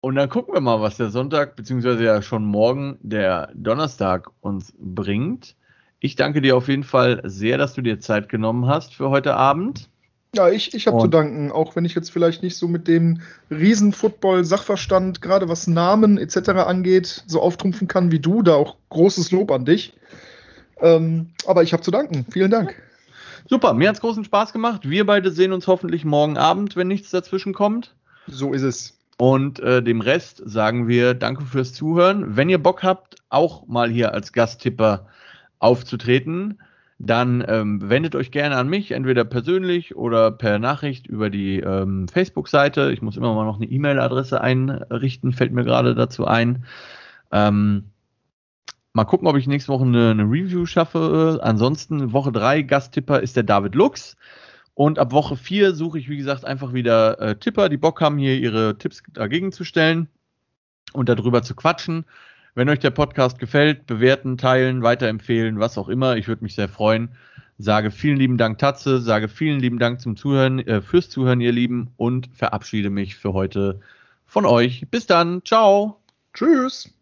Speaker 1: und dann gucken wir mal, was der Sonntag, beziehungsweise ja schon morgen der Donnerstag uns bringt. Ich danke dir auf jeden Fall sehr, dass du dir Zeit genommen hast für heute Abend.
Speaker 2: Ja, ich, ich habe zu danken, auch wenn ich jetzt vielleicht nicht so mit dem Riesen-Football-Sachverstand, gerade was Namen etc. angeht, so auftrumpfen kann wie du. Da auch großes Lob an dich. Ähm, aber ich habe zu danken. Vielen Dank.
Speaker 1: Super, mir hat es großen Spaß gemacht. Wir beide sehen uns hoffentlich morgen Abend, wenn nichts dazwischen kommt.
Speaker 2: So ist es.
Speaker 1: Und äh, dem Rest sagen wir Danke fürs Zuhören. Wenn ihr Bock habt, auch mal hier als Gasttipper aufzutreten, dann ähm, wendet euch gerne an mich, entweder persönlich oder per Nachricht über die ähm, Facebook-Seite. Ich muss immer mal noch eine E-Mail-Adresse einrichten, fällt mir gerade dazu ein. Ähm, mal gucken, ob ich nächste Woche eine, eine Review schaffe. Ansonsten Woche 3 Gasttipper ist der David Lux. Und ab Woche 4 suche ich, wie gesagt, einfach wieder äh, Tipper, die Bock haben, hier ihre Tipps dagegen zu stellen und darüber zu quatschen. Wenn euch der Podcast gefällt, bewerten, teilen, weiterempfehlen, was auch immer. Ich würde mich sehr freuen. Sage vielen lieben Dank, Tatze. Sage vielen lieben Dank zum Zuhören, äh, fürs Zuhören, ihr Lieben. Und verabschiede mich für heute von euch. Bis dann. Ciao.
Speaker 2: Tschüss.